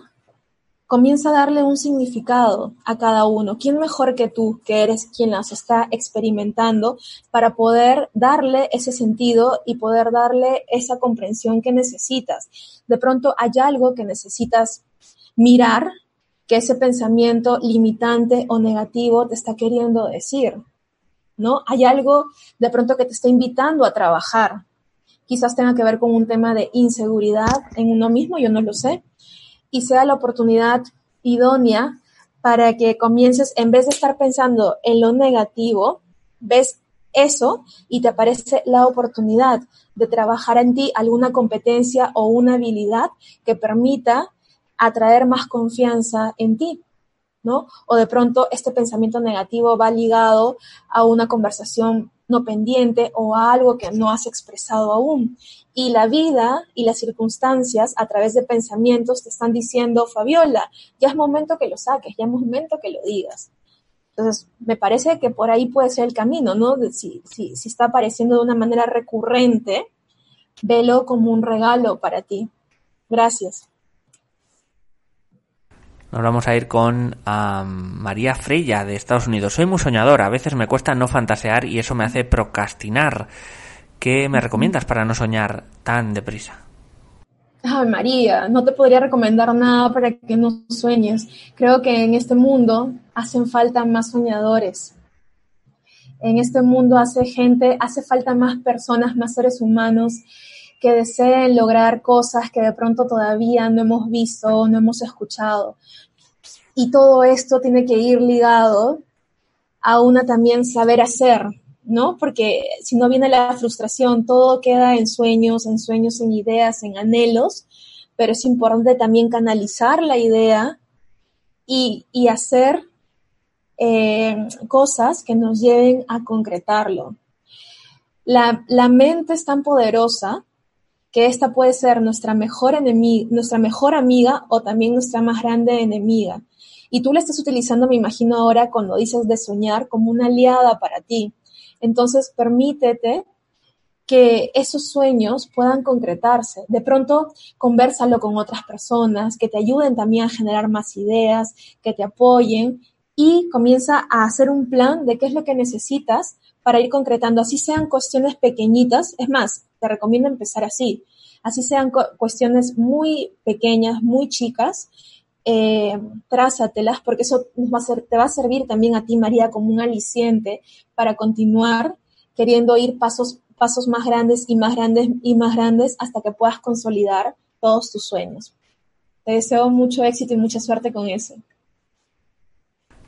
comienza a darle un significado a cada uno. ¿Quién mejor que tú, que eres quien las está experimentando, para poder darle ese sentido y poder darle esa comprensión que necesitas? De pronto hay algo que necesitas mirar que ese pensamiento limitante o negativo te está queriendo decir, ¿no? Hay algo de pronto que te está invitando a trabajar. Quizás tenga que ver con un tema de inseguridad en uno mismo, yo no lo sé, y sea la oportunidad idónea para que comiences, en vez de estar pensando en lo negativo, ves eso y te aparece la oportunidad de trabajar en ti alguna competencia o una habilidad que permita atraer más confianza en ti. ¿no? O de pronto este pensamiento negativo va ligado a una conversación no pendiente o a algo que no has expresado aún. Y la vida y las circunstancias a través de pensamientos te están diciendo, Fabiola, ya es momento que lo saques, ya es momento que lo digas. Entonces, me parece que por ahí puede ser el camino, ¿no? Si, si, si está apareciendo de una manera recurrente, velo como un regalo para ti. Gracias. Nos vamos a ir con María Freya de Estados Unidos. Soy muy soñadora, a veces me cuesta no fantasear y eso me hace procrastinar. ¿Qué me recomiendas para no soñar tan deprisa? Ay, María, no te podría recomendar nada para que no sueñes. Creo que en este mundo hacen falta más soñadores. En este mundo hace gente, hace falta más personas, más seres humanos que deseen lograr cosas que de pronto todavía no hemos visto, no hemos escuchado. Y todo esto tiene que ir ligado a una también saber hacer, ¿no? Porque si no viene la frustración, todo queda en sueños, en sueños, en ideas, en anhelos, pero es importante también canalizar la idea y, hacer eh, cosas que nos lleven a concretarlo. La, mente es tan poderosa que esta puede ser nuestra mejor enemiga, nuestra mejor amiga o también nuestra más grande enemiga. Y tú la estás utilizando, me imagino ahora, cuando dices de soñar, como una aliada para ti. Entonces, permítete que esos sueños puedan concretarse. De pronto, conversalo con otras personas que te ayuden también a generar más ideas, que te apoyen y comienza a hacer un plan de qué es lo que necesitas para ir concretando, así sean cuestiones pequeñitas. Es más, te recomiendo empezar así, así sean cuestiones muy pequeñas, muy chicas, eh, trázatelas porque eso va a te va a servir también a ti, María, como un aliciente para continuar queriendo ir pasos, pasos más grandes y más grandes y más grandes hasta que puedas consolidar todos tus sueños. Te deseo mucho éxito y mucha suerte con eso.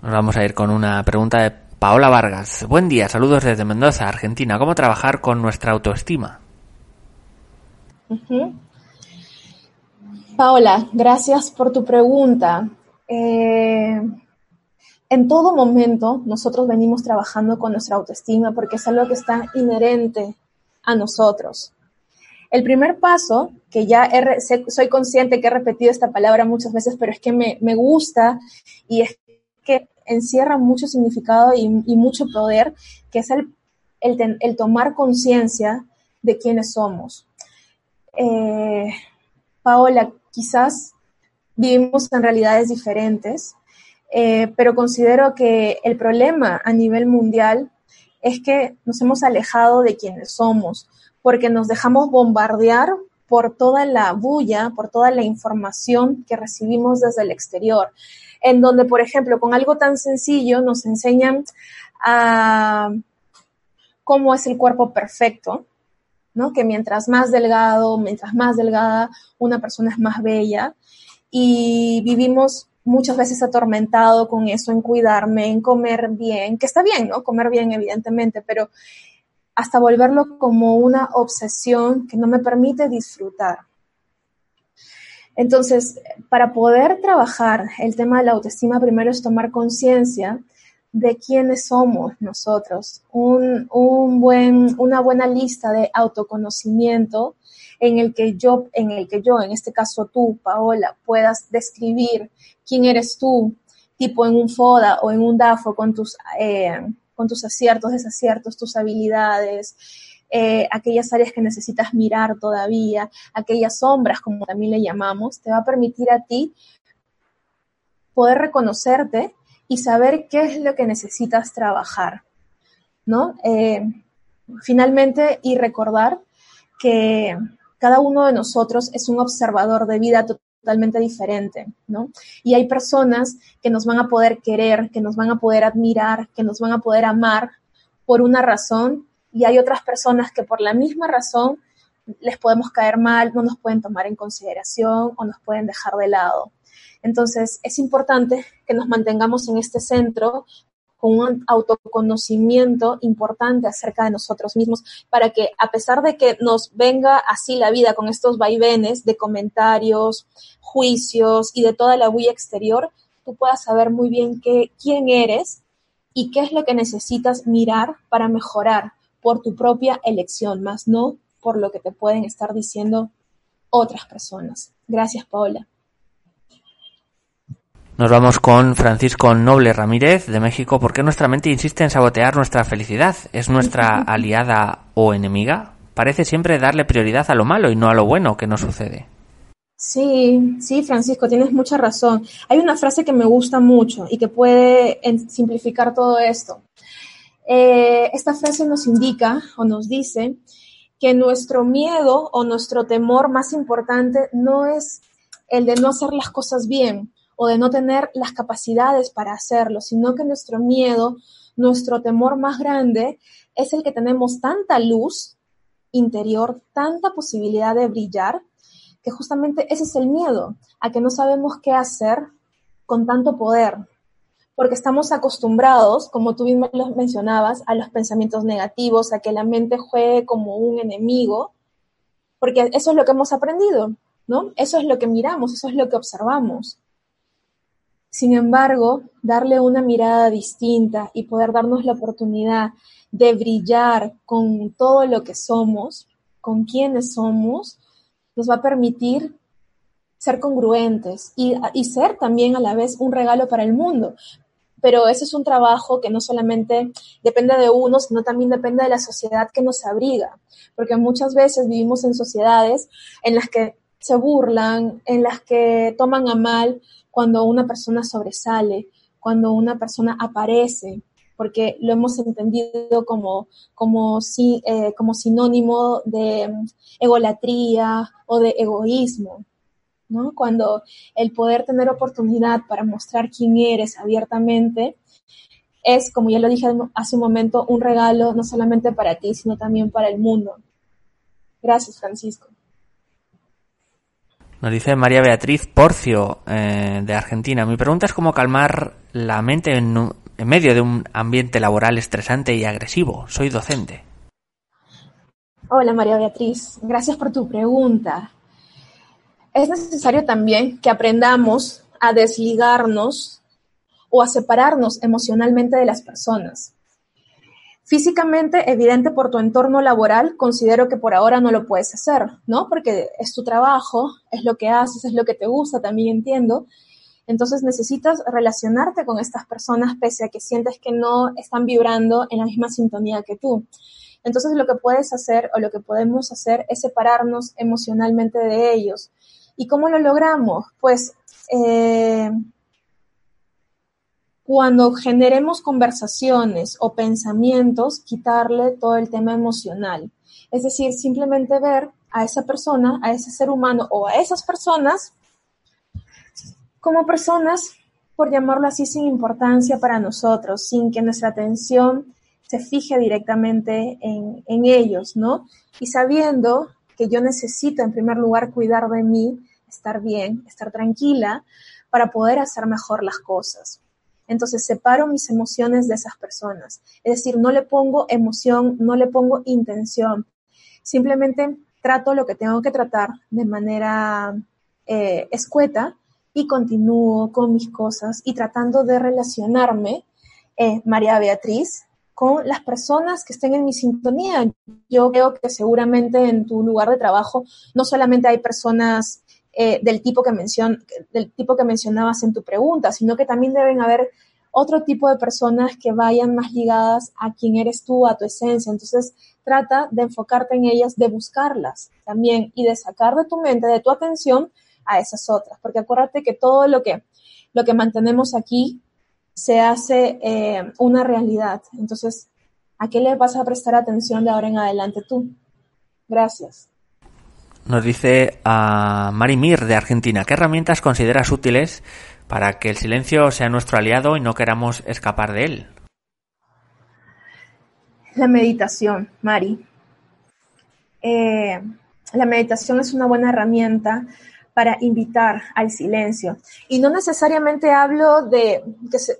Nos vamos a ir con una pregunta de Paola Vargas. Buen día, saludos desde Mendoza, Argentina. ¿Cómo trabajar con nuestra autoestima? Paola, gracias por tu pregunta. Eh, en todo momento nosotros venimos trabajando con nuestra autoestima porque es algo que está inherente a nosotros. El primer paso, que ya soy consciente que he repetido esta palabra muchas veces, pero es que me, me gusta y es que encierra mucho significado y, mucho poder, que es el, el tomar conciencia de quiénes somos. Eh, Paola, quizás vivimos en realidades diferentes, eh, pero considero que el problema a nivel mundial es que nos hemos alejado de quienes somos, porque nos dejamos bombardear por toda la bulla, por toda la información que recibimos desde el exterior, en donde, por ejemplo, con algo tan sencillo nos enseñan a cómo es el cuerpo perfecto, Que mientras más delgado, mientras más delgada, una persona es más bella. Y vivimos muchas veces atormentado con eso, en cuidarme, en comer bien, que está bien, ¿no? Comer bien, evidentemente, pero hasta volverlo como una obsesión que no me permite disfrutar. Entonces, para poder trabajar el tema de la autoestima, primero es tomar conciencia de quiénes somos nosotros, un, buen, una buena lista de autoconocimiento en el que yo, en el que yo, en este caso tú, Paola, puedas describir quién eres tú, tipo en un FODA o en un DAFO con tus, eh, con tus aciertos, desaciertos, tus habilidades, eh, aquellas áreas que necesitas mirar todavía, aquellas sombras, como también le llamamos, te va a permitir a ti poder reconocerte y saber qué es lo que necesitas trabajar, ¿no? Eh, finalmente, y recordar que cada uno de nosotros es un observador de vida totalmente diferente, ¿no? Y hay personas que nos van a poder querer, que nos van a poder admirar, que nos van a poder amar por una razón, y hay otras personas que por la misma razón les podemos caer mal, no nos pueden tomar en consideración o nos pueden dejar de lado. Entonces, es importante que nos mantengamos en este centro con un autoconocimiento importante acerca de nosotros mismos para que a pesar de que nos venga así la vida con estos vaivenes de comentarios, juicios y de toda la bulla exterior, tú puedas saber muy bien quién eres y qué es lo que necesitas mirar para mejorar por tu propia elección, más no por lo que te pueden estar diciendo otras personas. Gracias, Paola. Nos vamos con Francisco Noble Ramírez de México. ¿Por qué nuestra mente insiste en sabotear nuestra felicidad? ¿Es nuestra [LAUGHS] aliada o enemiga? Parece siempre darle prioridad a lo malo y no a lo bueno que nos sucede. Sí, sí, Francisco, tienes mucha razón. Hay una frase que me gusta mucho y que puede simplificar todo esto. Eh, esta frase nos indica o nos dice que nuestro miedo o nuestro temor más importante no es el de no hacer las cosas bien, o de no tener las capacidades para hacerlo, sino que nuestro miedo, nuestro temor más grande es el que tenemos tanta luz interior, tanta posibilidad de brillar, que justamente ese es el miedo, a que no sabemos qué hacer con tanto poder, porque estamos acostumbrados, como tú mismo lo mencionabas, a los pensamientos negativos, a que la mente juegue como un enemigo, porque eso es lo que hemos aprendido, ¿no? Eso es lo que miramos, eso es lo que observamos. Sin embargo, darle una mirada distinta y poder darnos la oportunidad de brillar con todo lo que somos, con quienes somos, nos va a permitir ser congruentes y, ser también a la vez un regalo para el mundo. Pero ese es un trabajo que no solamente depende de uno, sino también depende de la sociedad que nos abriga. Porque muchas veces vivimos en sociedades en las que se burlan, en las que toman a mal cuando una persona sobresale, cuando una persona aparece, porque lo hemos entendido como, como, eh, como sinónimo de mm, egolatría o de egoísmo. ¿no? Cuando el poder tener oportunidad para mostrar quién eres abiertamente es, como ya lo dije hace un momento, un regalo no solamente para ti, sino también para el mundo. Gracias, Francisco. Nos dice María Beatriz Porcio, eh, de Argentina. Mi pregunta es cómo calmar la mente en, en medio de un ambiente laboral estresante y agresivo. Soy docente. Hola María Beatriz, gracias por tu pregunta. Es necesario también que aprendamos a desligarnos o a separarnos emocionalmente de las personas. Físicamente, evidente por tu entorno laboral, considero que por ahora no lo puedes hacer, ¿no? Porque es tu trabajo, es lo que haces, es lo que te gusta, también entiendo. Entonces necesitas relacionarte con estas personas pese a que sientes que no están vibrando en la misma sintonía que tú. Entonces lo que puedes hacer o lo que podemos hacer es separarnos emocionalmente de ellos. ¿Y cómo lo logramos? Pues eh, cuando generemos conversaciones o pensamientos, quitarle todo el tema emocional. Es decir, simplemente ver a esa persona, a ese ser humano o a esas personas como personas, por llamarlo así, sin importancia para nosotros, sin que nuestra atención se fije directamente en, ellos, ¿no? Y sabiendo que yo necesito en primer lugar cuidar de mí, estar bien, estar tranquila, para poder hacer mejor las cosas. Entonces separo mis emociones de esas personas. Es decir, no le pongo emoción, no le pongo intención. Simplemente trato lo que tengo que tratar de manera eh, escueta y continúo con mis cosas y tratando de relacionarme, eh, María Beatriz, con las personas que estén en mi sintonía. Yo creo que seguramente en tu lugar de trabajo no solamente hay personas eh, del, tipo que mencion, del tipo que mencionabas en tu pregunta, sino que también deben haber otro tipo de personas que vayan más ligadas a quién eres tú, a tu esencia. Entonces, trata de enfocarte en ellas, de buscarlas también y de sacar de tu mente, de tu atención a esas otras. Porque acuérdate que todo lo que, lo que mantenemos aquí se hace eh, una realidad. Entonces, ¿a qué le vas a prestar atención de ahora en adelante tú? Gracias. Nos dice a Marimir de Argentina, ¿qué herramientas consideras útiles para que el silencio sea nuestro aliado y no queramos escapar de él? La meditación, Mari. Eh, la meditación es una buena herramienta para invitar al silencio. Y no necesariamente hablo de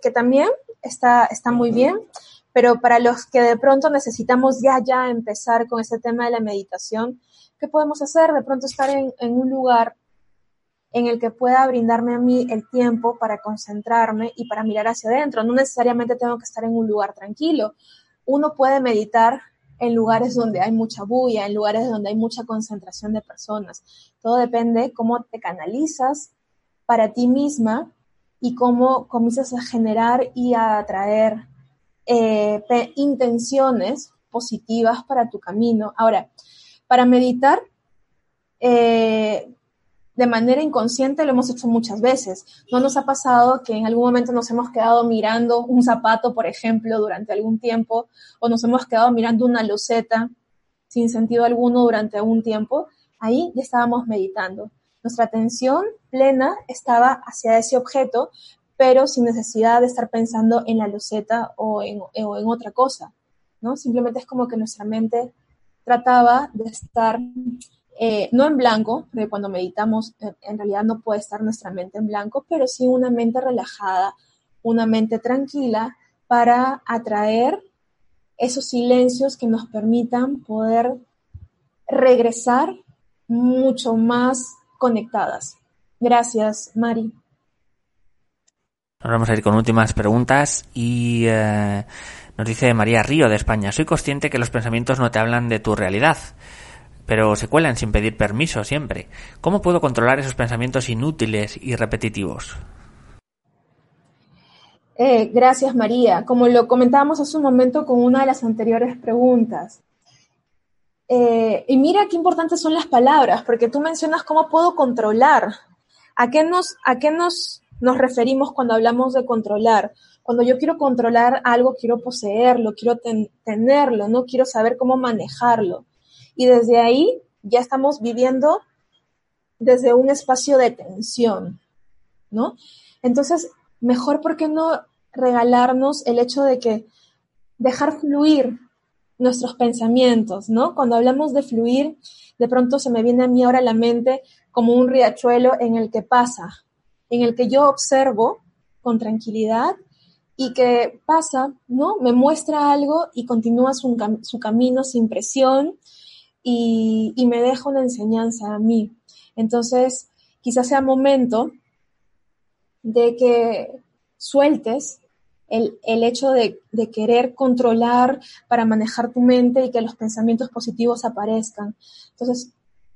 que, también está, está muy bien, pero para los que de pronto necesitamos ya, ya empezar con este tema de la meditación, ¿qué podemos hacer? De pronto estar en, un lugar en el que pueda brindarme a mí el tiempo para concentrarme y para mirar hacia adentro. No necesariamente tengo que estar en un lugar tranquilo. Uno puede meditar en lugares donde hay mucha bulla, en lugares donde hay mucha concentración de personas. Todo depende cómo te canalizas para ti misma y cómo comienzas a generar y a atraer eh, intenciones positivas para tu camino. Ahora, para meditar, eh, de manera inconsciente lo hemos hecho muchas veces. ¿No nos ha pasado que en algún momento nos hemos quedado mirando un zapato, por ejemplo, durante algún tiempo, o nos hemos quedado mirando una loseta sin sentido alguno durante algún tiempo? Ahí ya estábamos meditando. Nuestra atención plena estaba hacia ese objeto, pero sin necesidad de estar pensando en la loseta o en, o en otra cosa, ¿no? Simplemente es como que nuestra mente trataba de estar eh, no en blanco, porque cuando meditamos en realidad no puede estar nuestra mente en blanco, pero sí una mente relajada, una mente tranquila para atraer esos silencios que nos permitan poder regresar mucho más conectadas. Gracias, Mari. Ahora vamos a ir con últimas preguntas y eh, nos dice María Río de España. Soy consciente que los pensamientos no te hablan de tu realidad pero se cuelan sin pedir permiso siempre. ¿Cómo puedo controlar esos pensamientos inútiles y repetitivos? Eh, gracias, María. Como lo comentábamos hace un momento con una de las anteriores preguntas. Eh, y mira qué importantes son las palabras, porque tú mencionas cómo puedo controlar. ¿A qué nos, a qué nos, nos referimos cuando hablamos de controlar? Cuando yo quiero controlar algo, quiero poseerlo, quiero tenerlo, no quiero saber cómo manejarlo. Y desde ahí ya estamos viviendo desde un espacio de tensión, ¿no? Entonces, mejor, ¿por qué no regalarnos el hecho de que dejar fluir nuestros pensamientos, ¿no? Cuando hablamos de fluir, de pronto se me viene a mí ahora la mente como un riachuelo en el que pasa, en el que yo observo con tranquilidad y que pasa, ¿no? Me muestra algo y continúa su, su camino sin presión, y, me deja una enseñanza a mí. Entonces, quizás sea momento de que sueltes el, hecho de, querer controlar para manejar tu mente y que los pensamientos positivos aparezcan. Entonces,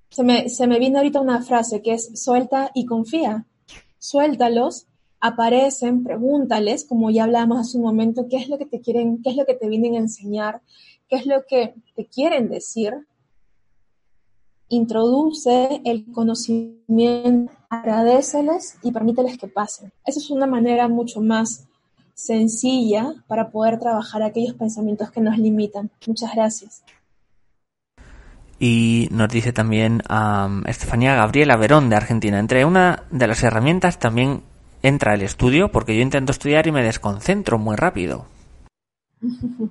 se me, se me viene ahorita una frase que es suelta y confía. Suéltalos, aparecen, pregúntales, como ya hablamos hace un momento, qué es lo que te quieren, qué es lo que te vienen a enseñar, qué es lo que te quieren decir introduce el conocimiento, agradeceles y permíteles que pasen. Esa es una manera mucho más sencilla para poder trabajar aquellos pensamientos que nos limitan. Muchas gracias. Y nos dice también a Estefanía Gabriela Verón de Argentina. Entre una de las herramientas también entra el estudio, porque yo intento estudiar y me desconcentro muy rápido. [LAUGHS]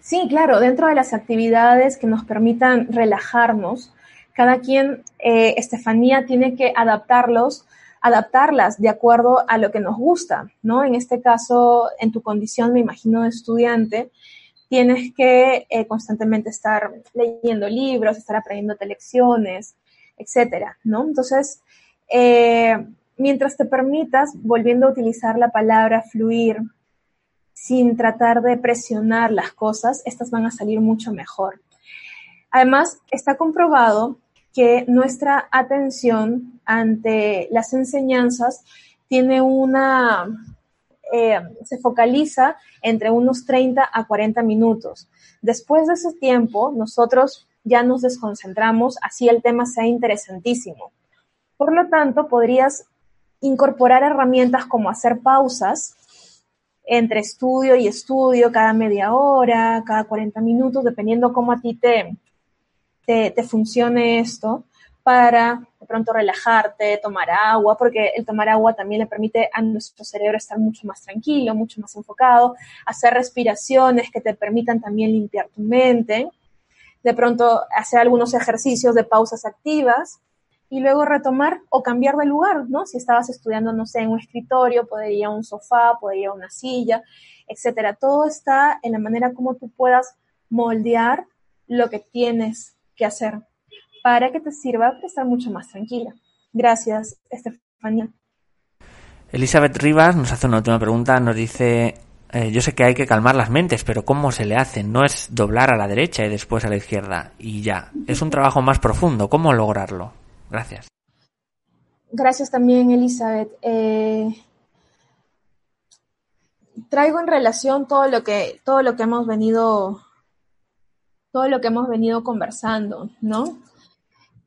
Sí, claro, dentro de las actividades que nos permitan relajarnos, cada quien, eh, Estefanía, tiene que adaptarlos adaptarlas de acuerdo a lo que nos gusta, ¿no? En este caso, en tu condición, me imagino, de estudiante, tienes que eh, constantemente estar leyendo libros, estar aprendiendo lecciones, etcétera, ¿no? Entonces, eh, mientras te permitas, volviendo a utilizar la palabra fluir, sin tratar de presionar las cosas, estas van a salir mucho mejor. Además, está comprobado que nuestra atención ante las enseñanzas tiene una, eh, se focaliza entre unos 30 a 40 minutos. Después de ese tiempo, nosotros ya nos desconcentramos, así el tema sea interesantísimo. Por lo tanto, podrías incorporar herramientas como hacer pausas entre estudio y estudio cada media hora, cada 40 minutos, dependiendo cómo a ti te, te, funcione esto, para de pronto relajarte, tomar agua, porque el tomar agua también le permite a nuestro cerebro estar mucho más tranquilo, mucho más enfocado, hacer respiraciones que te permitan también limpiar tu mente, de pronto hacer algunos ejercicios de pausas activas y luego retomar o cambiar de lugar, ¿no? Si estabas estudiando, no sé, en un escritorio, poder ir a un sofá, poder ir a una silla, etcétera. Todo está en la manera como tú puedas moldear lo que tienes que hacer para que te sirva para estar mucho más tranquila. Gracias, Estefanía. Elizabeth Rivas nos hace una última pregunta, nos dice, eh, yo sé que hay que calmar las mentes, pero ¿cómo se le hace? No es doblar a la derecha y después a la izquierda y ya. Es un trabajo más profundo. ¿Cómo lograrlo? Gracias. Gracias también, Elizabeth. Eh, traigo en relación todo lo que todo lo que hemos venido todo lo que hemos venido conversando, ¿no?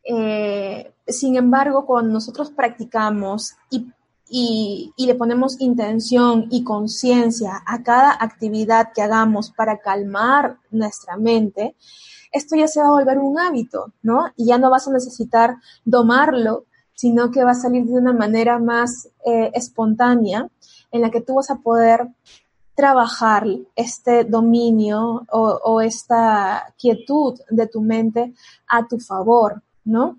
Eh, sin embargo, cuando nosotros practicamos y, y le ponemos intención y conciencia a cada actividad que hagamos para calmar nuestra mente, esto ya se va a volver un hábito, ¿no? Y ya no vas a necesitar domarlo, sino que va a salir de una manera más eh, espontánea en la que tú vas a poder trabajar este dominio o, o, esta quietud de tu mente a tu favor, ¿no?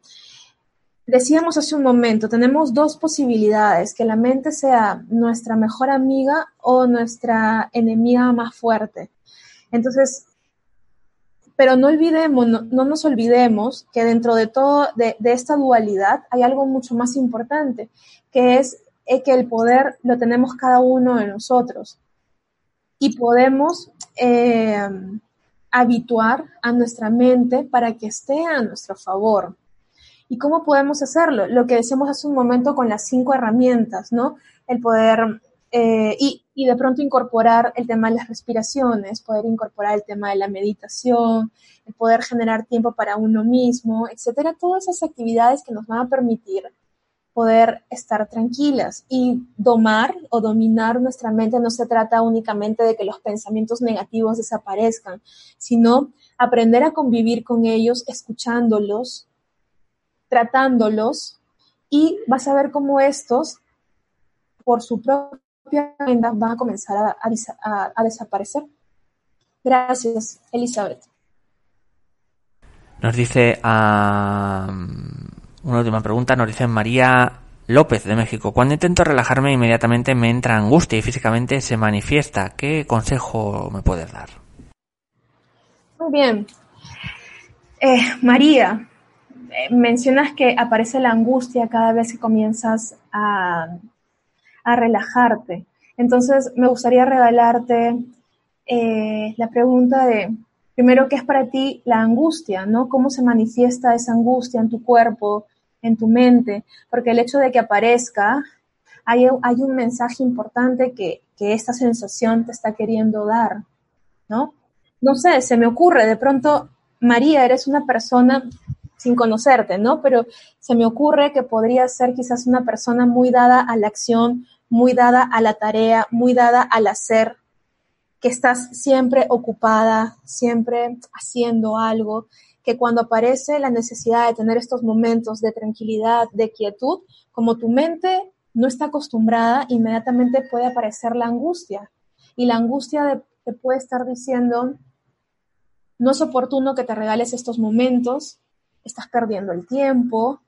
Decíamos hace un momento, tenemos dos posibilidades, que la mente sea nuestra mejor amiga o nuestra enemiga más fuerte. Entonces, pero no olvidemos, no, nos olvidemos que dentro de todo, de, esta dualidad, hay algo mucho más importante, que es eh, que el poder lo tenemos cada uno de nosotros. Y podemos eh, habituar a nuestra mente para que esté a nuestro favor. ¿Y cómo podemos hacerlo? Lo que decíamos hace un momento con las cinco herramientas, ¿no? El poder eh, y, y, de pronto incorporar el tema de las respiraciones, poder incorporar el tema de la meditación, el poder generar tiempo para uno mismo, etcétera, todas esas actividades que nos van a permitir poder estar tranquilas y domar o dominar nuestra mente. No se trata únicamente de que los pensamientos negativos desaparezcan, sino aprender a convivir con ellos, escuchándolos, tratándolos y vas a ver cómo estos, por su propia van a comenzar a, desaparecer. Gracias, Elizabeth. Nos dice una última pregunta, nos dice María López de México. Cuando intento relajarme inmediatamente me entra angustia y físicamente se manifiesta. ¿Qué consejo me puedes dar? Muy bien. Eh, María, eh, mencionas que aparece la angustia cada vez que comienzas a, a relajarte. Entonces, me gustaría regalarte eh, la pregunta de, primero, ¿qué es para ti la angustia? ¿no? ¿Cómo se manifiesta esa angustia en tu cuerpo, en tu mente? Porque el hecho de que aparezca, hay, hay un mensaje importante que, que esta sensación te está queriendo dar, ¿no? No sé, se me ocurre, de pronto, María, eres una persona sin conocerte, ¿no? Pero se me ocurre que podría ser quizás una persona muy dada a la acción, muy dada a la tarea, muy dada al hacer, que estás siempre ocupada, siempre haciendo algo, que cuando aparece la necesidad de tener estos momentos de tranquilidad, de quietud, como tu mente no está acostumbrada, inmediatamente puede aparecer la angustia. Y la angustia te puede estar diciendo, no es oportuno que te regales estos momentos, estás perdiendo el tiempo,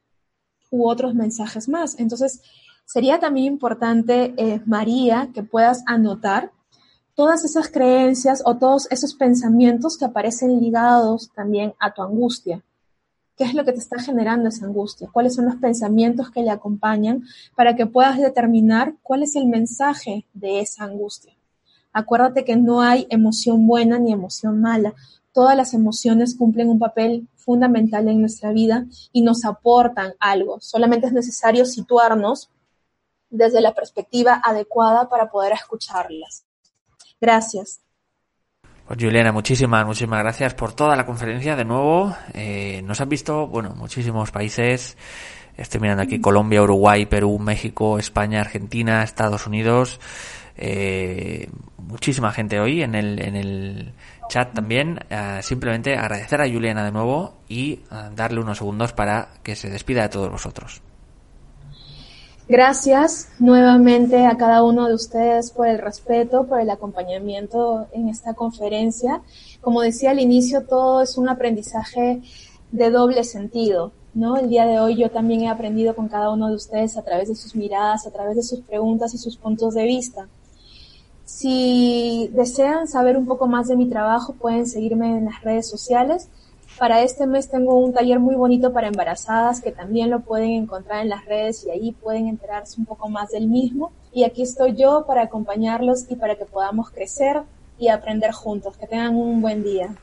u otros mensajes más. Entonces, Sería también importante, eh, María, que puedas anotar todas esas creencias o todos esos pensamientos que aparecen ligados también a tu angustia. ¿Qué es lo que te está generando esa angustia? ¿Cuáles son los pensamientos que le acompañan para que puedas determinar cuál es el mensaje de esa angustia? Acuérdate que no hay emoción buena ni emoción mala. Todas las emociones cumplen un papel fundamental en nuestra vida y nos aportan algo. Solamente es necesario situarnos desde la perspectiva adecuada para poder escucharlas. Gracias. Pues Juliana, muchísimas, muchísimas gracias por toda la conferencia de nuevo. Eh, nos han visto, bueno, muchísimos países. Estoy mirando aquí Colombia, Uruguay, Perú, México, España, Argentina, Estados Unidos. Eh, muchísima gente hoy en el, en el chat también. Eh, simplemente agradecer a Juliana de nuevo y darle unos segundos para que se despida de todos vosotros. Gracias nuevamente a cada uno de ustedes por el respeto, por el acompañamiento en esta conferencia. Como decía al inicio, todo es un aprendizaje de doble sentido, ¿no? El día de hoy yo también he aprendido con cada uno de ustedes a través de sus miradas, a través de sus preguntas y sus puntos de vista. Si desean saber un poco más de mi trabajo, pueden seguirme en las redes sociales. Para este mes tengo un taller muy bonito para embarazadas que también lo pueden encontrar en las redes y ahí pueden enterarse un poco más del mismo. Y aquí estoy yo para acompañarlos y para que podamos crecer y aprender juntos. Que tengan un buen día.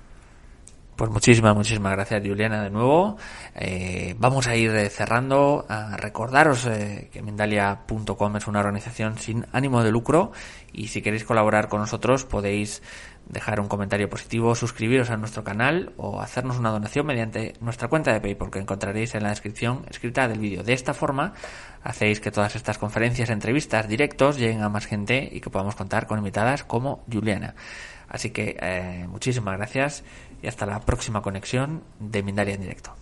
Pues muchísimas, muchísimas gracias Juliana de nuevo. Eh, vamos a ir cerrando. A recordaros eh, que Mendalia.com es una organización sin ánimo de lucro y si queréis colaborar con nosotros podéis dejar un comentario positivo, suscribiros a nuestro canal o hacernos una donación mediante nuestra cuenta de PayPal que encontraréis en la descripción escrita del vídeo. De esta forma hacéis que todas estas conferencias, entrevistas, directos lleguen a más gente y que podamos contar con invitadas como Juliana. Así que eh, muchísimas gracias y hasta la próxima conexión de Mindalia en directo.